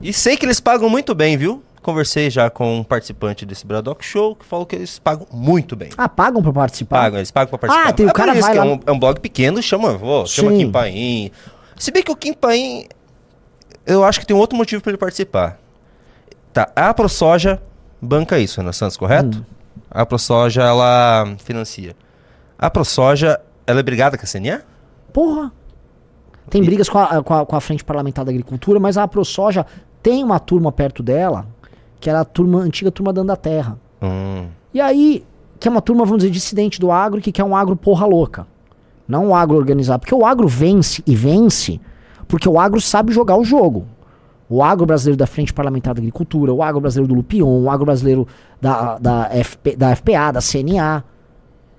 E sei que eles pagam muito bem, viu? Conversei já com um participante desse Braddock Show que falou que eles pagam muito bem. Ah, pagam pra participar? Pagam, eles pagam pra participar. Ah, tem o é cara vai que lá- é, um, é um blog pequeno, chama, vô, chama. Kim Paim. Se bem que o Kim Paim, eu acho que tem um outro motivo pra ele participar. Tá, a ProSoja banca isso, Renan Santos, correto? Hum. A ProSoja, ela financia. A ProSoja, ela é brigada com a CNA? Porra. Tem brigas com a, com, a, com a Frente Parlamentar da Agricultura, mas a ProSoja tem uma turma perto dela, que era a turma, antiga turma da Terra. Hum. E aí, que é uma turma, vamos dizer, dissidente do agro, que quer um agro porra louca. Não um agro organizado. Porque o agro vence e vence porque o agro sabe jogar o jogo. O agro brasileiro da Frente Parlamentar da Agricultura, o agro brasileiro do Lupion, o agro brasileiro da, da, FP, da FPA, da CNA,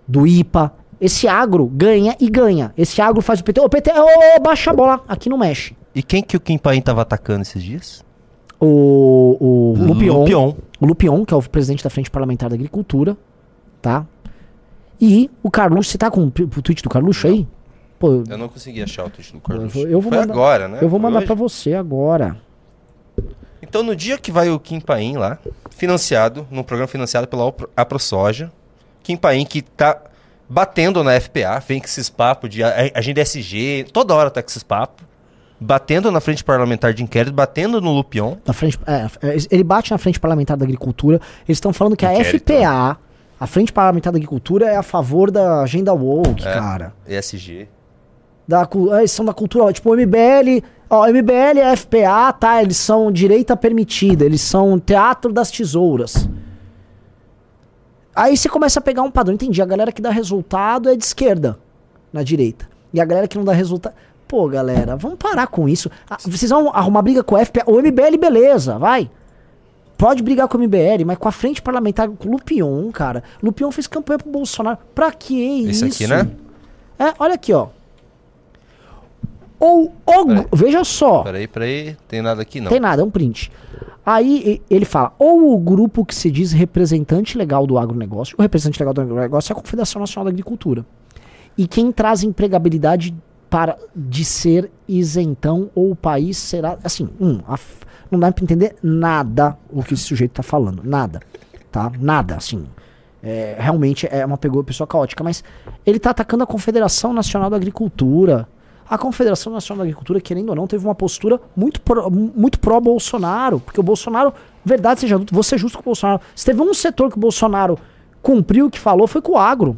do IPA. Esse agro ganha e ganha. Esse agro faz o PT. Ô, PT, ô, baixa a bola, aqui não mexe. E quem que o Kim Paim tava atacando esses dias? O, o Lupion, Lupion. O Lupion, que é o presidente da Frente Parlamentar da Agricultura, tá? E o Carluxo, você tá com o tweet do Carluxo aí? Pô, Eu não consegui achar o tweet do eu Carlos. vou, eu vou Foi mandar, agora, né? Eu vou mandar pra você agora. Então, no dia que vai o Kim Paim lá, financiado, num programa financiado pela AproSoja, Kim Paim que tá batendo na FPA, vem com esses papos de a- agenda SG, toda hora tá com esses papos, batendo na frente parlamentar de inquérito, batendo no Lupion. Na frente, é, é, ele bate na Frente Parlamentar da Agricultura. Eles estão falando que a Inquérito. FPA, a Frente Parlamentar da Agricultura, é a favor da agenda woke, É. cara. ESG. Da, é, eles são da cultura. Tipo, o MBL. Ó, MBL e a FPA, tá? Eles são direita permitida. Eles são teatro das tesouras. Aí você começa a pegar um padrão. Entendi. A galera que dá resultado é de esquerda, na direita. E a galera que não dá resultado. Pô, galera, vamos parar com isso. Ah, vocês vão arrumar briga com a FPA. O MBL, beleza, vai. Pode brigar com o MBL, mas com a frente parlamentar, com o Lupion, cara. Lupion fez campanha pro Bolsonaro. Pra que isso? Esse aqui, né? É, olha aqui, ó. Ou o. Peraí. Veja só. Peraí, peraí, tem nada aqui não. Tem nada, é um print. Aí ele fala: ou o grupo que se diz representante legal do agronegócio, o representante legal do agronegócio é a Confederação Nacional da Agricultura. E quem traz empregabilidade para de ser isentão ou o país será. Assim, um, a não dá pra entender nada o que esse sujeito tá falando. Nada. Tá? Nada, assim. É, realmente é uma pegou pessoa caótica, mas ele tá atacando a Confederação Nacional da Agricultura. A Confederação Nacional da Agricultura, querendo ou não, teve uma postura muito muito pró-Bolsonaro, porque o Bolsonaro, verdade seja justo, vou ser justo com o Bolsonaro. Se teve um setor que o Bolsonaro cumpriu o que falou, foi com o agro.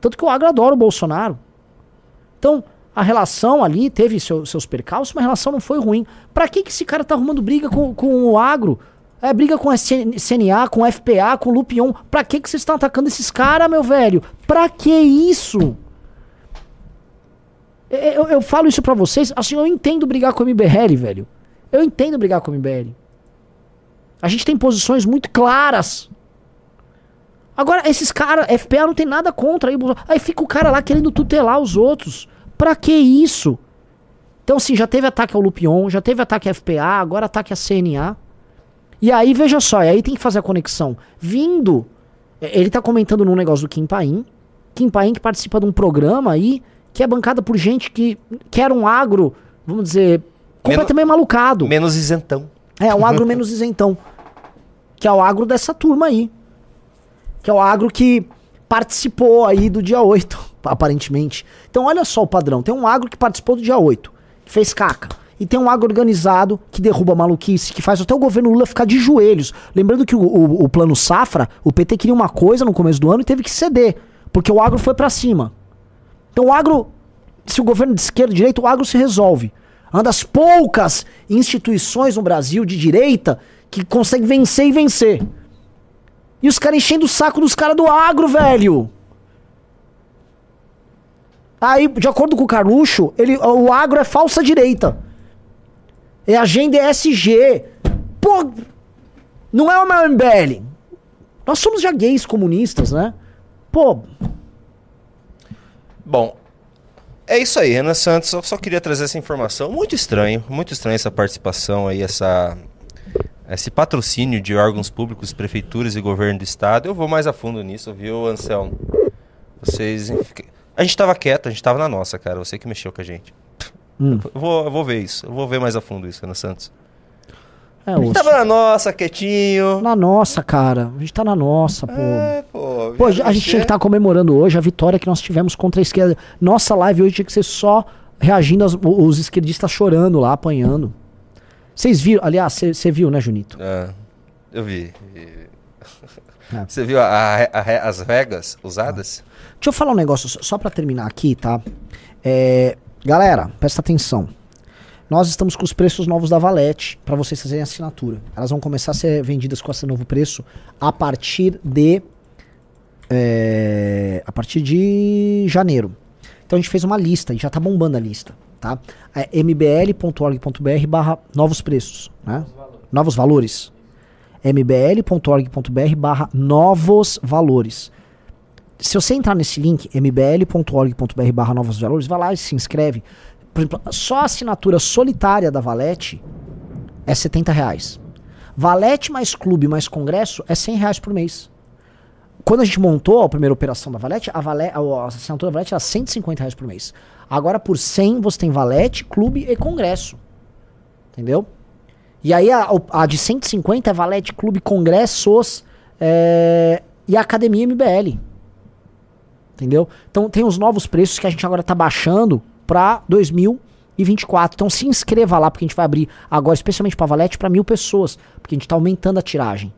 Tanto que o agro adora o Bolsonaro. Então, a relação ali teve seu- seus percalços, mas a relação não foi ruim. Pra que, que esse cara tá arrumando briga com, com o agro? É briga com a CN CNA, com o FPA, com o Lupion. Pra que, que vocês estão atacando esses caras, meu velho? Pra que isso? É, Eu, eu falo isso pra vocês, assim, eu entendo brigar com o MBL, velho. Eu entendo brigar com o MBL. A gente tem posições muito claras. Agora, esses caras, FPA não tem nada contra aí. Aí fica o cara lá querendo tutelar os outros. Pra que isso? Então, assim, já teve ataque ao Lupion, já teve ataque à FPA, agora ataque à CNA. E aí, veja só, e aí tem que fazer a conexão. Vindo, é, ele tá comentando num negócio do Kim Paim. Kim Paim que participa de um programa aí, que é bancada por gente que quer um agro, vamos dizer, completamente malucado. Menos isentão. É, um agro menos isentão. Que é o agro dessa turma aí. Que é o agro que participou aí do dia 8, (laughs) aparentemente. Então olha só o padrão. Tem um agro que participou do dia 8, que fez caca. E tem um agro organizado que derruba a maluquice, que faz até o governo Lula ficar de joelhos. Lembrando que o, o- o plano Safra, o PT queria uma coisa no começo do ano e teve que ceder. Porque o agro foi pra cima. Então o agro, se o governo de esquerda e direita, o agro se resolve. Uma das poucas instituições no Brasil de direita que consegue vencer e vencer. E os caras enchendo o saco dos caras do agro, velho. Aí, de acordo com o Carluxo, ele, o agro é falsa direita. É agenda ESG. Pô, não é meu MBL. Nós somos já gays comunistas, né? Pô, Bom, é isso aí, Renan Santos. Eu só queria trazer essa informação. Muito estranho, muito estranho essa participação aí, essa, esse patrocínio de órgãos públicos, prefeituras e governo do estado. Eu vou mais a fundo nisso, viu, Anselmo? Vocês. A gente tava quieto, a gente tava na nossa, cara. Você que mexeu com a gente. Hum. Eu, vou, eu vou ver isso. Eu vou ver mais a fundo isso, Renan Santos. É A gente tava na nossa, quietinho. Na nossa, cara. A gente tá na nossa, pô. É, pô. Pô, a gente tinha que estar comemorando hoje a vitória que nós tivemos contra a esquerda. Nossa live hoje tinha que ser só reagindo aos os esquerdistas chorando lá, apanhando. Vocês viram, aliás, você viu, né, Junito? Ah, eu vi. É. Você viu a- a- a- as regras usadas? Deixa eu falar um negócio só- só pra terminar aqui, tá? É, galera, presta atenção. Nós estamos com os preços novos da Valete pra vocês fazerem assinatura. Elas vão começar a ser vendidas com esse novo preço a partir de é, a partir de janeiro. Então a gente fez uma lista e já tá bombando a lista, tá? É mbl.org.br barra novos preços, né? Novos valores. mbl.org.br barra novos valores. Se você entrar nesse link, mbl.org.br barra novos valores, vai lá e se inscreve. Por exemplo, só a assinatura solitária da Valete é 70 reais. Valete mais clube mais congresso é 100 reais por mês. Quando a gente montou a primeira operação da Valete, a, Vale, a assinatura da Valete era 150 reais por mês. Agora por 100 você tem Valete, clube e congresso. Entendeu? E aí a, a de 150 é Valete, clube, congressos é, e a academia MBL. Entendeu? Então tem os novos preços que a gente agora tá baixando para 2024. Então se inscreva lá, porque a gente vai abrir agora, especialmente para Valete, para mil pessoas. Porque a gente tá aumentando a tiragem.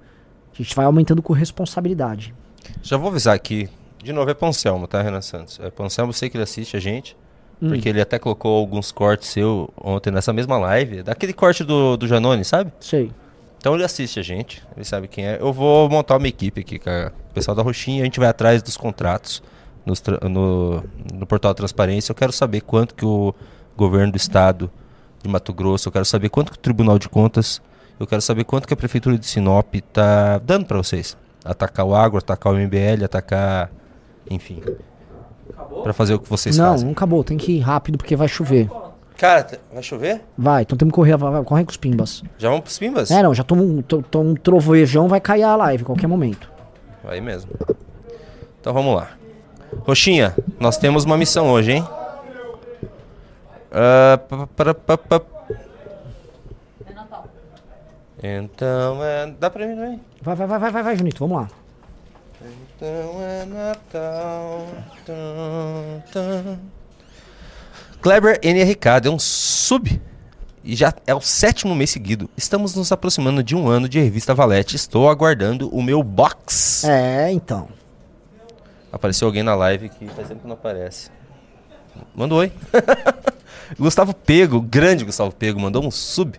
A gente vai aumentando com responsabilidade. Já vou avisar aqui. De novo, é Poncelmo, tá, Renan Santos? É Poncelmo, eu sei que ele assiste a gente. Hum. Porque ele até colocou alguns cortes seu ontem nessa mesma live. Daquele corte do, do Janone, sabe? Sei. Então ele assiste a gente, ele sabe quem é. Eu vou montar uma equipe aqui, cara. O pessoal da Roxinha, a gente vai atrás dos contratos no, no portal da transparência. Eu quero saber quanto que o governo do estado de Mato Grosso, eu quero saber quanto que o Tribunal de Contas, eu quero saber quanto que a prefeitura de Sinop tá dando pra vocês. Atacar o agro, atacar o MBL, atacar, enfim. Pra fazer o que vocês não, fazem. não acabou. Tem que ir rápido porque vai chover. Cara, vai chover? Vai, então temos que correr, vai, vai, corre com os pimbas. Já vamos pros pimbas? É, não, já toma um, to- toma um trovejão, vai cair a live a qualquer momento. Aí mesmo. Então vamos lá. Roxinha, nós temos uma missão hoje, hein? Pa- pa- pa- pa- pa- Então é. Dá pra mim também? Vai, vai, vai, vai, vai, vai, Junito, vamos lá. Então é Natal. Tum, tum. Kleber NRK deu um sub. E já é o sétimo mês seguido. Estamos nos aproximando de um ano de revista Valete. Estou aguardando o meu box. É, então. Apareceu alguém na live que faz tempo que não aparece. Manda um oi. (laughs) Gustavo Pego, grande Gustavo Pego, mandou um sub.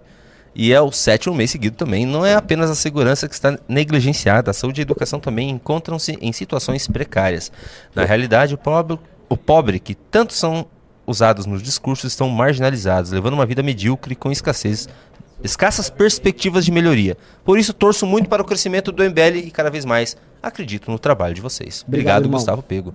E é o sétimo mês seguido também. Não é apenas a segurança que está negligenciada, a saúde e a educação também encontram-se em situações precárias. Na realidade, o pobre, o pobre que tanto são usados nos discursos estão marginalizados, levando uma vida medíocre com escassez, escassas perspectivas de melhoria. Por isso, torço muito para o crescimento do MBL e cada vez mais acredito no trabalho de vocês. Obrigado, Obrigado. Gustavo Pego.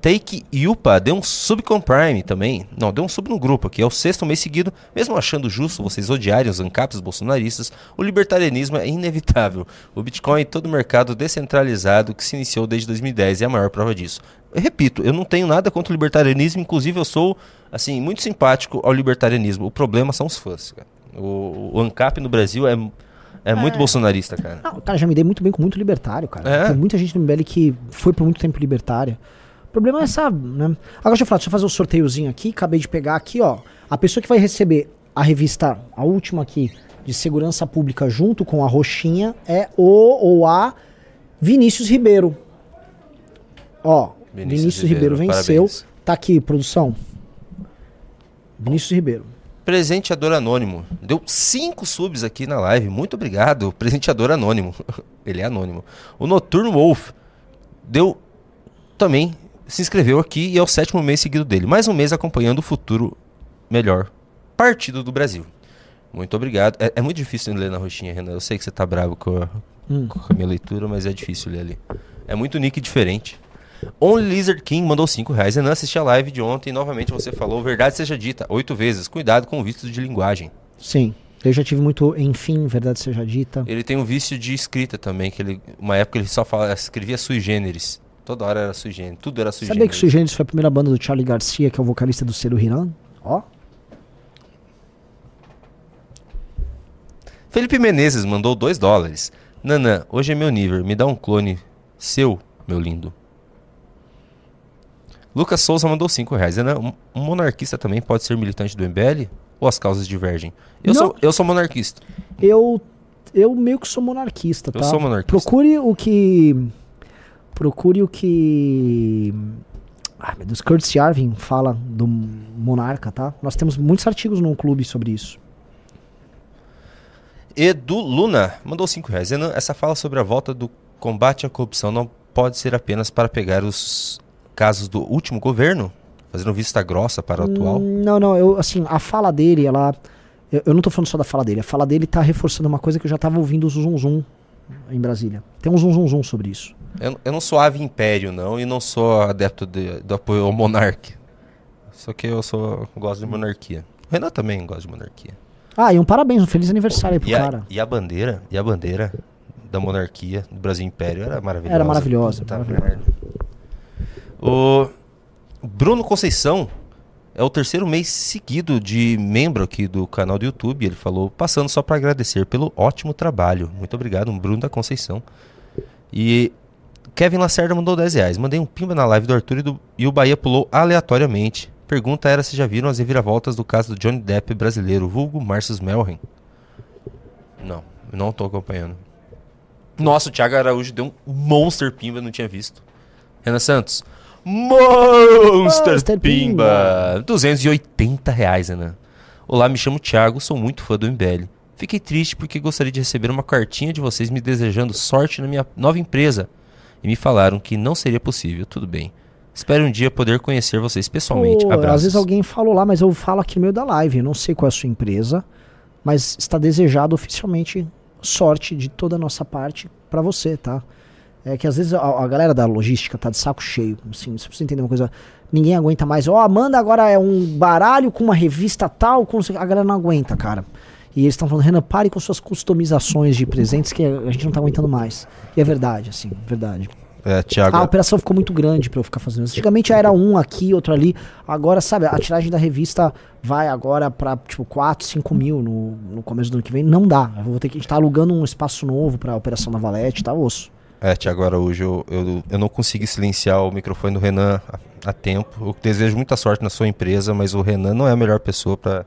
Take Yupa deu um sub com Prime também. Não, deu um sub no grupo aqui. É o sexto mês seguido. Mesmo achando justo vocês odiarem os ANCAPs bolsonaristas, o libertarianismo é inevitável. O Bitcoin e todo o mercado descentralizado que se iniciou desde 2010 é a maior prova disso. Eu repito, eu não tenho nada contra o libertarianismo. Inclusive, eu sou, assim, muito simpático ao libertarianismo. O problema são os fãs, cara. O, o ANCAP no Brasil é, é muito bolsonarista, cara. Não, cara, já me dei muito bem com muito libertário, cara. É? Tem muita gente no MBL que foi por muito tempo libertária. O problema é essa, né? Agora deixa eu falar, deixa eu fazer o sorteiozinho aqui. Acabei de pegar aqui, ó. A pessoa que vai receber a revista, a última aqui, de segurança pública, junto com a roxinha, é o ou a Vinícius Ribeiro. Ó, Vinícius Vinícius, Ribeiro, Ribeiro, venceu. parabéns. Tá aqui, produção. Vinícius Ribeiro. Presenteador Anônimo. Deu cinco subs aqui na live. Muito obrigado. Presenteador Anônimo. (laughs) Ele é anônimo. O Noturno Wolf deu também. Se inscreveu aqui e é o sétimo mês seguido dele. Mais um mês acompanhando o futuro melhor partido do Brasil. Muito obrigado. É, é muito difícil ler na roxinha, Renan. Eu sei que você tá bravo com a, Hum. com a minha leitura, mas é difícil ler ali. É muito nick diferente. Only Lizard King mandou 5 reais. Renan, assisti a live de ontem e novamente você falou verdade seja dita, oito vezes. Cuidado com o vício de linguagem. Sim. Eu já tive muito, enfim, verdade seja dita. Ele tem um vício de escrita também, que ele, uma época ele só fala, escrevia sui generis. Toda hora era sui generis, tudo era sui Sabia que generis. o Sui Generis foi a primeira banda do Charlie Garcia, que é o vocalista do Ciro Hiran? Ó. Felipe Menezes mandou 2 dólares. Nanã, hoje é meu nível, me dá um clone seu, meu lindo. Lucas Souza mandou 5 reais. Renan, um- monarquista também pode ser militante do MBL? Ou as causas divergem? Eu, Não. sou, eu sou monarquista. Eu, eu meio que sou monarquista, Eu tá? sou monarquista. Procure o que. Procure o que. Ai, meu Deus, Curtis Yarvin fala do monarca, tá? Nós temos muitos artigos no clube sobre isso. Edu Luna mandou 5 reais. Essa fala sobre a volta do combate à corrupção não pode ser apenas para pegar os casos do último governo? Fazendo vista grossa para o atual? Hum, Não, não, eu, assim, a fala dele, ela. Eu, eu não tô falando só da fala dele, a fala dele tá reforçando uma coisa que eu já tava ouvindo o zum zum em Brasília. Tem um zum zum zum sobre isso. Eu, eu não sou ave império, não, e não sou adepto de- do apoio ao monarca. Só que eu sou gosto de monarquia. O Renan também gosta de monarquia. Ah, e um parabéns, um feliz aniversário aí pro E a, cara. e a bandeira, e a bandeira da monarquia do Brasil Império era maravilhosa. Era maravilhosa, Puta maravilhosa. O Bruno Conceição é o terceiro mês seguido de membro aqui do canal do YouTube. Ele falou, passando só para agradecer pelo ótimo trabalho. Muito obrigado, Bruno da Conceição. E Kevin Lacerda mandou 10 reais. Mandei um pimba na live do Arthur e, do- e o Bahia pulou aleatoriamente. Pergunta era se já viram as reviravoltas do caso do Johnny Depp brasileiro, vulgo Marcus Melren. Não, não tô acompanhando. Nossa, o Thiago Araújo deu um monster pimba, não tinha visto. Renan Santos. Monster, Monster pimba. Pimba. 280 reais, Renan. Olá, me chamo Thiago, sou muito fã do MBL. Fiquei triste porque gostaria de receber uma cartinha de vocês me desejando sorte na minha nova empresa. E me falaram que não seria possível. Tudo bem. Espero um dia poder conhecer vocês pessoalmente. Pô, Abraços. às vezes alguém falou lá, mas eu falo aqui no meio da live. Eu não sei qual é a sua empresa, mas está desejado oficialmente sorte de toda a nossa parte pra você, tá? É que às vezes a, a galera da logística tá de saco cheio. Assim, você entender uma coisa, ninguém aguenta mais. Ó, Amanda agora é um baralho com uma revista tal, com a galera não aguenta, cara. E eles estão falando, Renan, pare com suas customizações de presentes que a gente não tá aguentando mais. E é verdade, assim, verdade. É, Thiago. A operação ficou muito grande pra eu ficar fazendo isso. Antigamente era um aqui, outro ali. Agora, sabe, a tiragem da revista vai agora pra, tipo, 4, 5 mil no, no começo do ano que vem. Não dá. Eu vou ter que. A gente tá alugando um espaço novo pra operação da Valete, tá osso. É, Thiago Araújo, eu, eu, eu não consegui silenciar o microfone do Renan a, a tempo. Eu desejo muita sorte na sua empresa, mas o Renan não é a melhor pessoa pra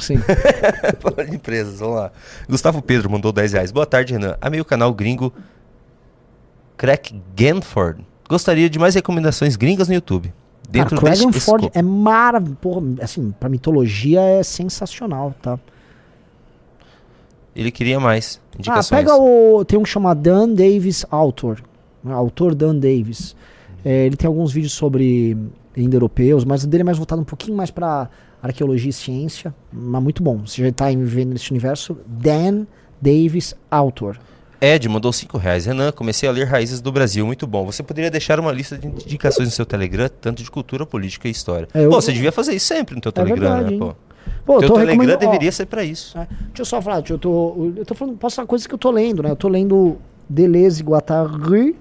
Sim. (laughs) falar de empresas. Vamos lá. Gustavo Pedro mandou 10 reais. Boa tarde, Renan. Amei o canal gringo Crack Ganford. Gostaria de mais recomendações gringas no YouTube. Dentro Cara, deste Ford escopo. é maravilhoso. Assim, pra mitologia é sensacional, tá? Ele queria mais Ah, indicações. pega o. Tem um que chama Dan Davis Autor. né, Autor Dan Davis. É, ele tem alguns vídeos sobre indo-europeus, mas o dele é mais voltado um pouquinho mais pra arqueologia e ciência. Mas muito bom. Você já tá vivendo nesse universo. Dan Davis Autor. Ed mandou 5 reais. Renan, comecei a ler Raízes do Brasil. Muito bom. Você poderia deixar uma lista de indicações no seu Telegram, tanto de cultura, política e história. É, eu- Pô, você devia fazer isso sempre no teu Telegram, verdade, né? Pô? Pô, eu teu Telegram ó, deveria ser pra isso. É, deixa eu só falar, tio, eu tô, eu tô falando, posso falar coisas que eu tô lendo, né? Eu tô lendo Deleuze Guattari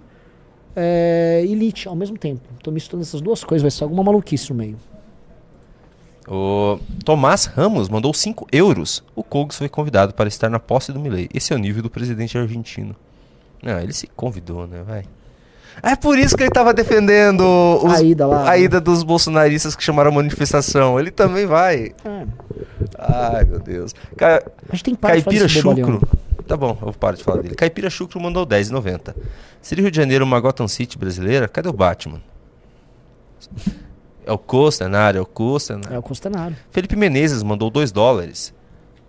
é, e Nietzsche ao mesmo tempo. Tô misturando essas duas coisas, vai ser alguma maluquice no meio. O Tomás Ramos mandou 5 euros. O Kogos foi convidado para estar na posse do Milei. Esse é o nível do presidente argentino. Não, ele se convidou, né? Vai. É por isso que ele tava defendendo os- A ida lá, a né? ida dos bolsonaristas que chamaram a manifestação. Ele também vai. É, Ai, meu Deus. Ca- a gente tem Caipira. Chucro. Tá bom, eu parar de falar dele. Caipira Chucro mandou 10,90. Seria Rio de Janeiro uma Gotham City brasileira? Cadê o Batman? É o Costanário, é o Costanário. É o Costanário. Felipe Menezes mandou 2 dólares.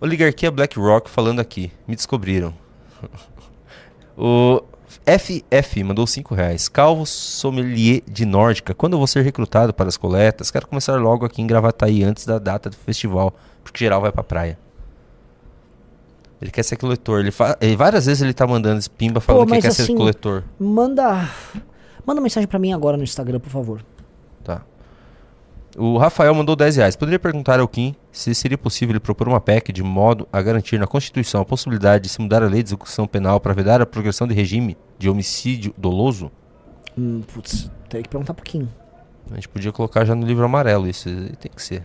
Oligarquia BlackRock falando aqui. Me descobriram. (laughs) o FF mandou 5 reais. Calvo sommelier de Nórdica. Quando eu vou ser recrutado para as coletas? Quero começar logo aqui em Gravataí antes da data do festival. Porque geral vai pra praia. Ele quer ser coletor. Ele fa... ele- várias vezes ele tá mandando pimba falando que mas quer ser assim- coletor. Manda. Manda mensagem pra mim agora no Instagram, por favor. Tá. O Rafael mandou 10 reais. Poderia perguntar ao Kim se seria possível ele propor uma PEC de modo a garantir na Constituição a possibilidade de se mudar a lei de execução penal para vedar a progressão de regime de homicídio doloso? Hum, putz, teria que perguntar pro Kim. A gente podia colocar já no livro amarelo isso. Tem que ser.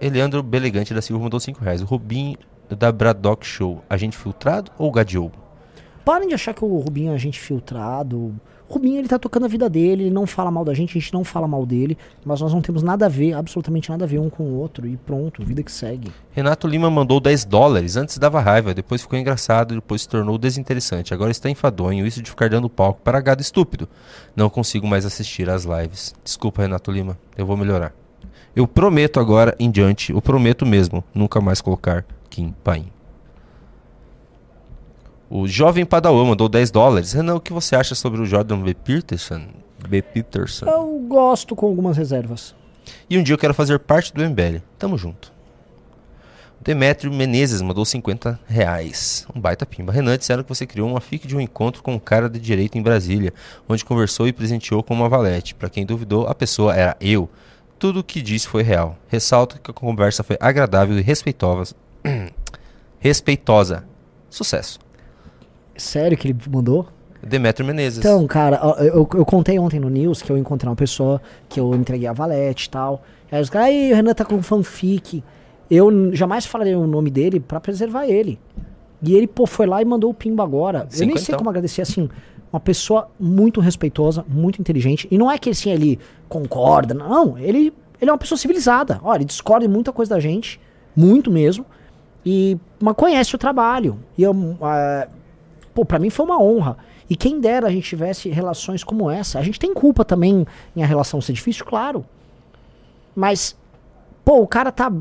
Eliandro Belegante da Silva mandou 5 reais. O Rubinho da Braddock Show. Agente filtrado ou gadiobo? Parem de achar que o Rubinho é agente filtrado. Rubinho, ele tá tocando a vida dele, ele não fala mal da gente, a gente não fala mal dele, mas nós não temos nada a ver, absolutamente nada a ver um com o outro, e pronto, vida que segue. Renato Lima mandou 10 dólares. Antes dava raiva, depois ficou engraçado, depois se tornou desinteressante. Agora está enfadonho, isso de ficar dando palco para gado estúpido. Não consigo mais assistir às lives. Desculpa, Renato Lima, eu vou melhorar. Eu prometo agora em diante, eu prometo mesmo, nunca mais colocar Kim Paim. O jovem Padawan mandou 10 dólares. Renan, o que você acha sobre o Jordan B. Peterson? B. Peterson. Eu gosto com algumas reservas. E um dia eu quero fazer parte do MBL. Tamo junto. Demetrio Menezes mandou 50 reais. Um baita pimba. Renan, disseram que você criou uma fic de um encontro com um cara de direito em Brasília, onde conversou e presenteou com uma valete. Para quem duvidou, a pessoa era eu. Tudo o que disse foi real. Ressalto que a conversa foi agradável e respeitosa. (clears throat) respeitosa. Sucesso. Sério que ele mandou? Demetrio Menezes. Então, cara, eu, eu contei ontem no News que eu encontrei uma pessoa que eu entreguei a valete e tal. Aí os caras, aí o Renan tá com fanfic. Eu jamais falarei o nome dele pra preservar ele. E ele, pô, foi lá e mandou o pimba agora. eu nem sei Cinquentão. como agradecer, assim, uma pessoa muito respeitosa, muito inteligente. E não é que assim, ele concorda, não. Ele, ele é uma pessoa civilizada. Olha, ele discorda em muita coisa da gente, muito mesmo. E, mas conhece o trabalho. E eu, ah, pô, pra mim foi uma honra. E quem dera a gente tivesse relações como essa. A gente tem culpa também em a relação ser difícil, claro. Mas, pô, o cara tá,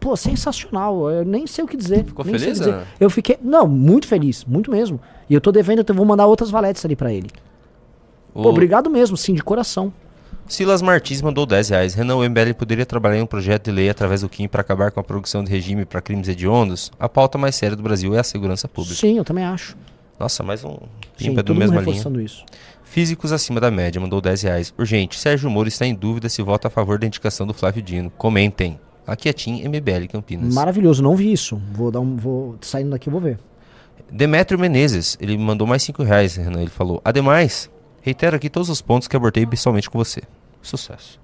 pô, sensacional. Eu nem sei o que dizer. Ficou nem feliz, dizer. Eu fiquei, não, muito feliz, muito mesmo. E eu tô devendo, eu vou mandar outras valetes ali pra ele. O Pô, obrigado mesmo, sim, de coração. Silas Martins mandou 10 reais. Renan, o MBL poderia trabalhar em um projeto de lei através do Kim para acabar com a produção de regime para crimes hediondos? A pauta mais séria do Brasil é a segurança pública. Sim, eu também acho. Nossa, mais um Sim, pimpa do mesma linha. isso. Físicos acima da média, mandou 10 reais. Urgente, Sérgio Moro está em dúvida se vota a favor da indicação do Flávio Dino. Comentem. Aqui é Tim MBL Campinas. Maravilhoso, não vi isso. Vou dar um, vou saindo daqui, eu vou ver. Demetrio Menezes, ele mandou mais 5 reais, Renan. Ele falou: Ademais, reitero aqui todos os pontos que abordei pessoalmente com você. Sucesso.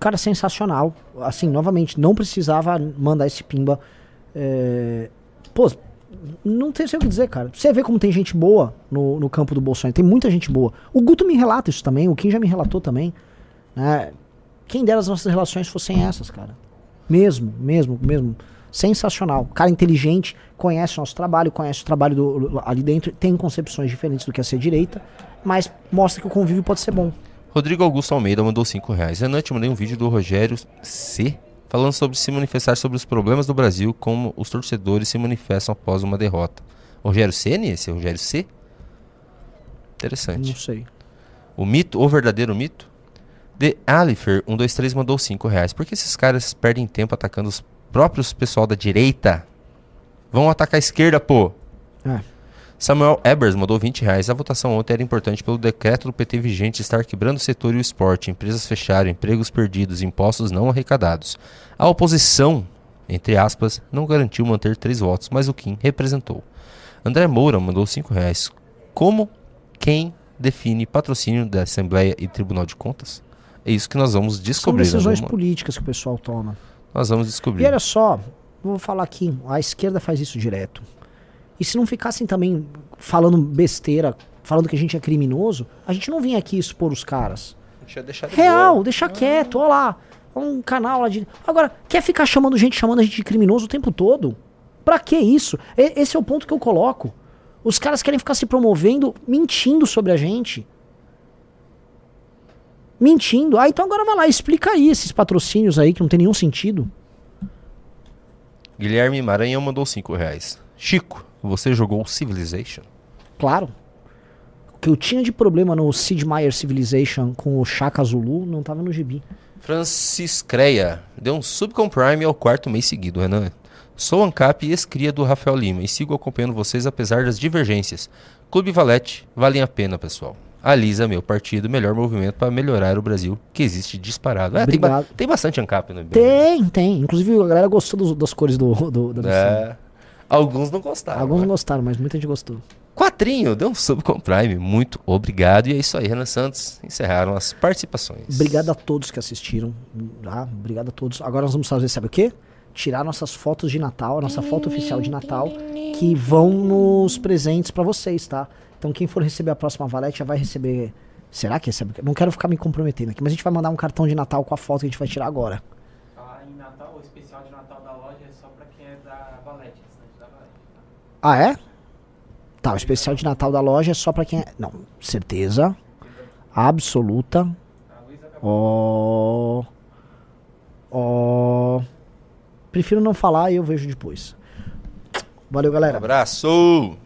Cara, sensacional. Assim, novamente, não precisava mandar esse pimba. É... Pô, não tem sei o que dizer, cara. Você vê como tem gente boa no, no campo do Bolsonaro. Tem muita gente boa. O Guto me relata isso também, o Kim já me relatou também. né? Quem dera as nossas relações fossem essas, cara. Mesmo, mesmo, mesmo. Sensacional. Cara inteligente, conhece o nosso trabalho, conhece o trabalho do, ali dentro, tem concepções diferentes do que é ser direita, mas mostra que o convívio pode ser bom. Rodrigo Augusto Almeida mandou 5 reais. Renan, te mandei um vídeo do Rogério C. Falando sobre se manifestar sobre os problemas do Brasil, como os torcedores se manifestam após uma derrota. Rogério Ceni, esse é o Rogério C? Interessante. Não sei. O mito, o verdadeiro mito? The Alifer 123 mandou 5 reais. Por que esses caras perdem tempo atacando os próprios pessoal da direita? Vão atacar a esquerda, pô. É. Samuel Ebers mandou 20 reais. A votação ontem era importante pelo decreto do PT vigente estar quebrando o setor e o esporte, empresas fecharam, empregos perdidos, impostos não arrecadados. A oposição, entre aspas, não garantiu manter três votos, mas o Kim representou. André Moura mandou 5 reais. Como quem define patrocínio da Assembleia e Tribunal de Contas? É isso que nós vamos São descobrir. né, decisões vamos- políticas que o pessoal toma. Nós vamos E descobrir. olha só, vou falar aqui, a esquerda faz isso direto. E se não ficassem também falando besteira, falando que a gente é criminoso, a gente não vinha aqui expor os caras. Real, deixa quieto, ó lá. Um canal lá de. Agora, quer ficar chamando gente, chamando a gente de criminoso o tempo todo? Pra que isso? E- esse é o ponto que eu coloco. Os caras querem ficar se promovendo, mentindo sobre a gente. Mentindo. Ah, então agora vai lá, explica aí esses patrocínios aí que não tem nenhum sentido. Guilherme Maranhão mandou 5 reais. Chico, você jogou Civilization? Claro. O que eu tinha de problema no Sid Meier Civilization com o Shaka Zulu não tava no gibi. Francis Creia, deu um Subcom Prime ao quarto mês seguido, Renan. Sou ANCAP e ex-cria do Rafael Lima e sigo acompanhando vocês apesar das divergências. Clube Valete, valem a pena, pessoal. Alisa, meu partido, melhor movimento para melhorar o Brasil, que existe disparado. É, tem, ba- tem bastante ANCAP no IBM. Tem, tem. Inclusive a galera gostou dos- das cores do, do, da missão. É, alguns não gostaram. Alguns né? não gostaram, mas muita gente gostou. Quatrinho, deu um Subcom Prime. Muito obrigado. E é isso aí, Renan Santos. Encerraram as participações. Obrigado a todos que assistiram. Tá? Obrigado a todos. Agora nós vamos fazer, sabe o quê? Tirar nossas fotos de Natal, a nossa foto oficial de Natal, que vão nos presentes pra vocês, tá? Então quem for receber a próxima valete já vai receber. Será que recebe? Não quero ficar me comprometendo aqui, mas a gente vai mandar um cartão de Natal com a foto que a gente vai tirar agora. Falar em Natal, o especial de Natal da loja é só pra quem é da Valete, estante da Valete. Ah, é? Tá, o especial de Natal da loja é só pra quem é. Não, certeza. Absoluta. Ó. Ó. Prefiro não falar e eu vejo depois. Valeu, galera. Abraço!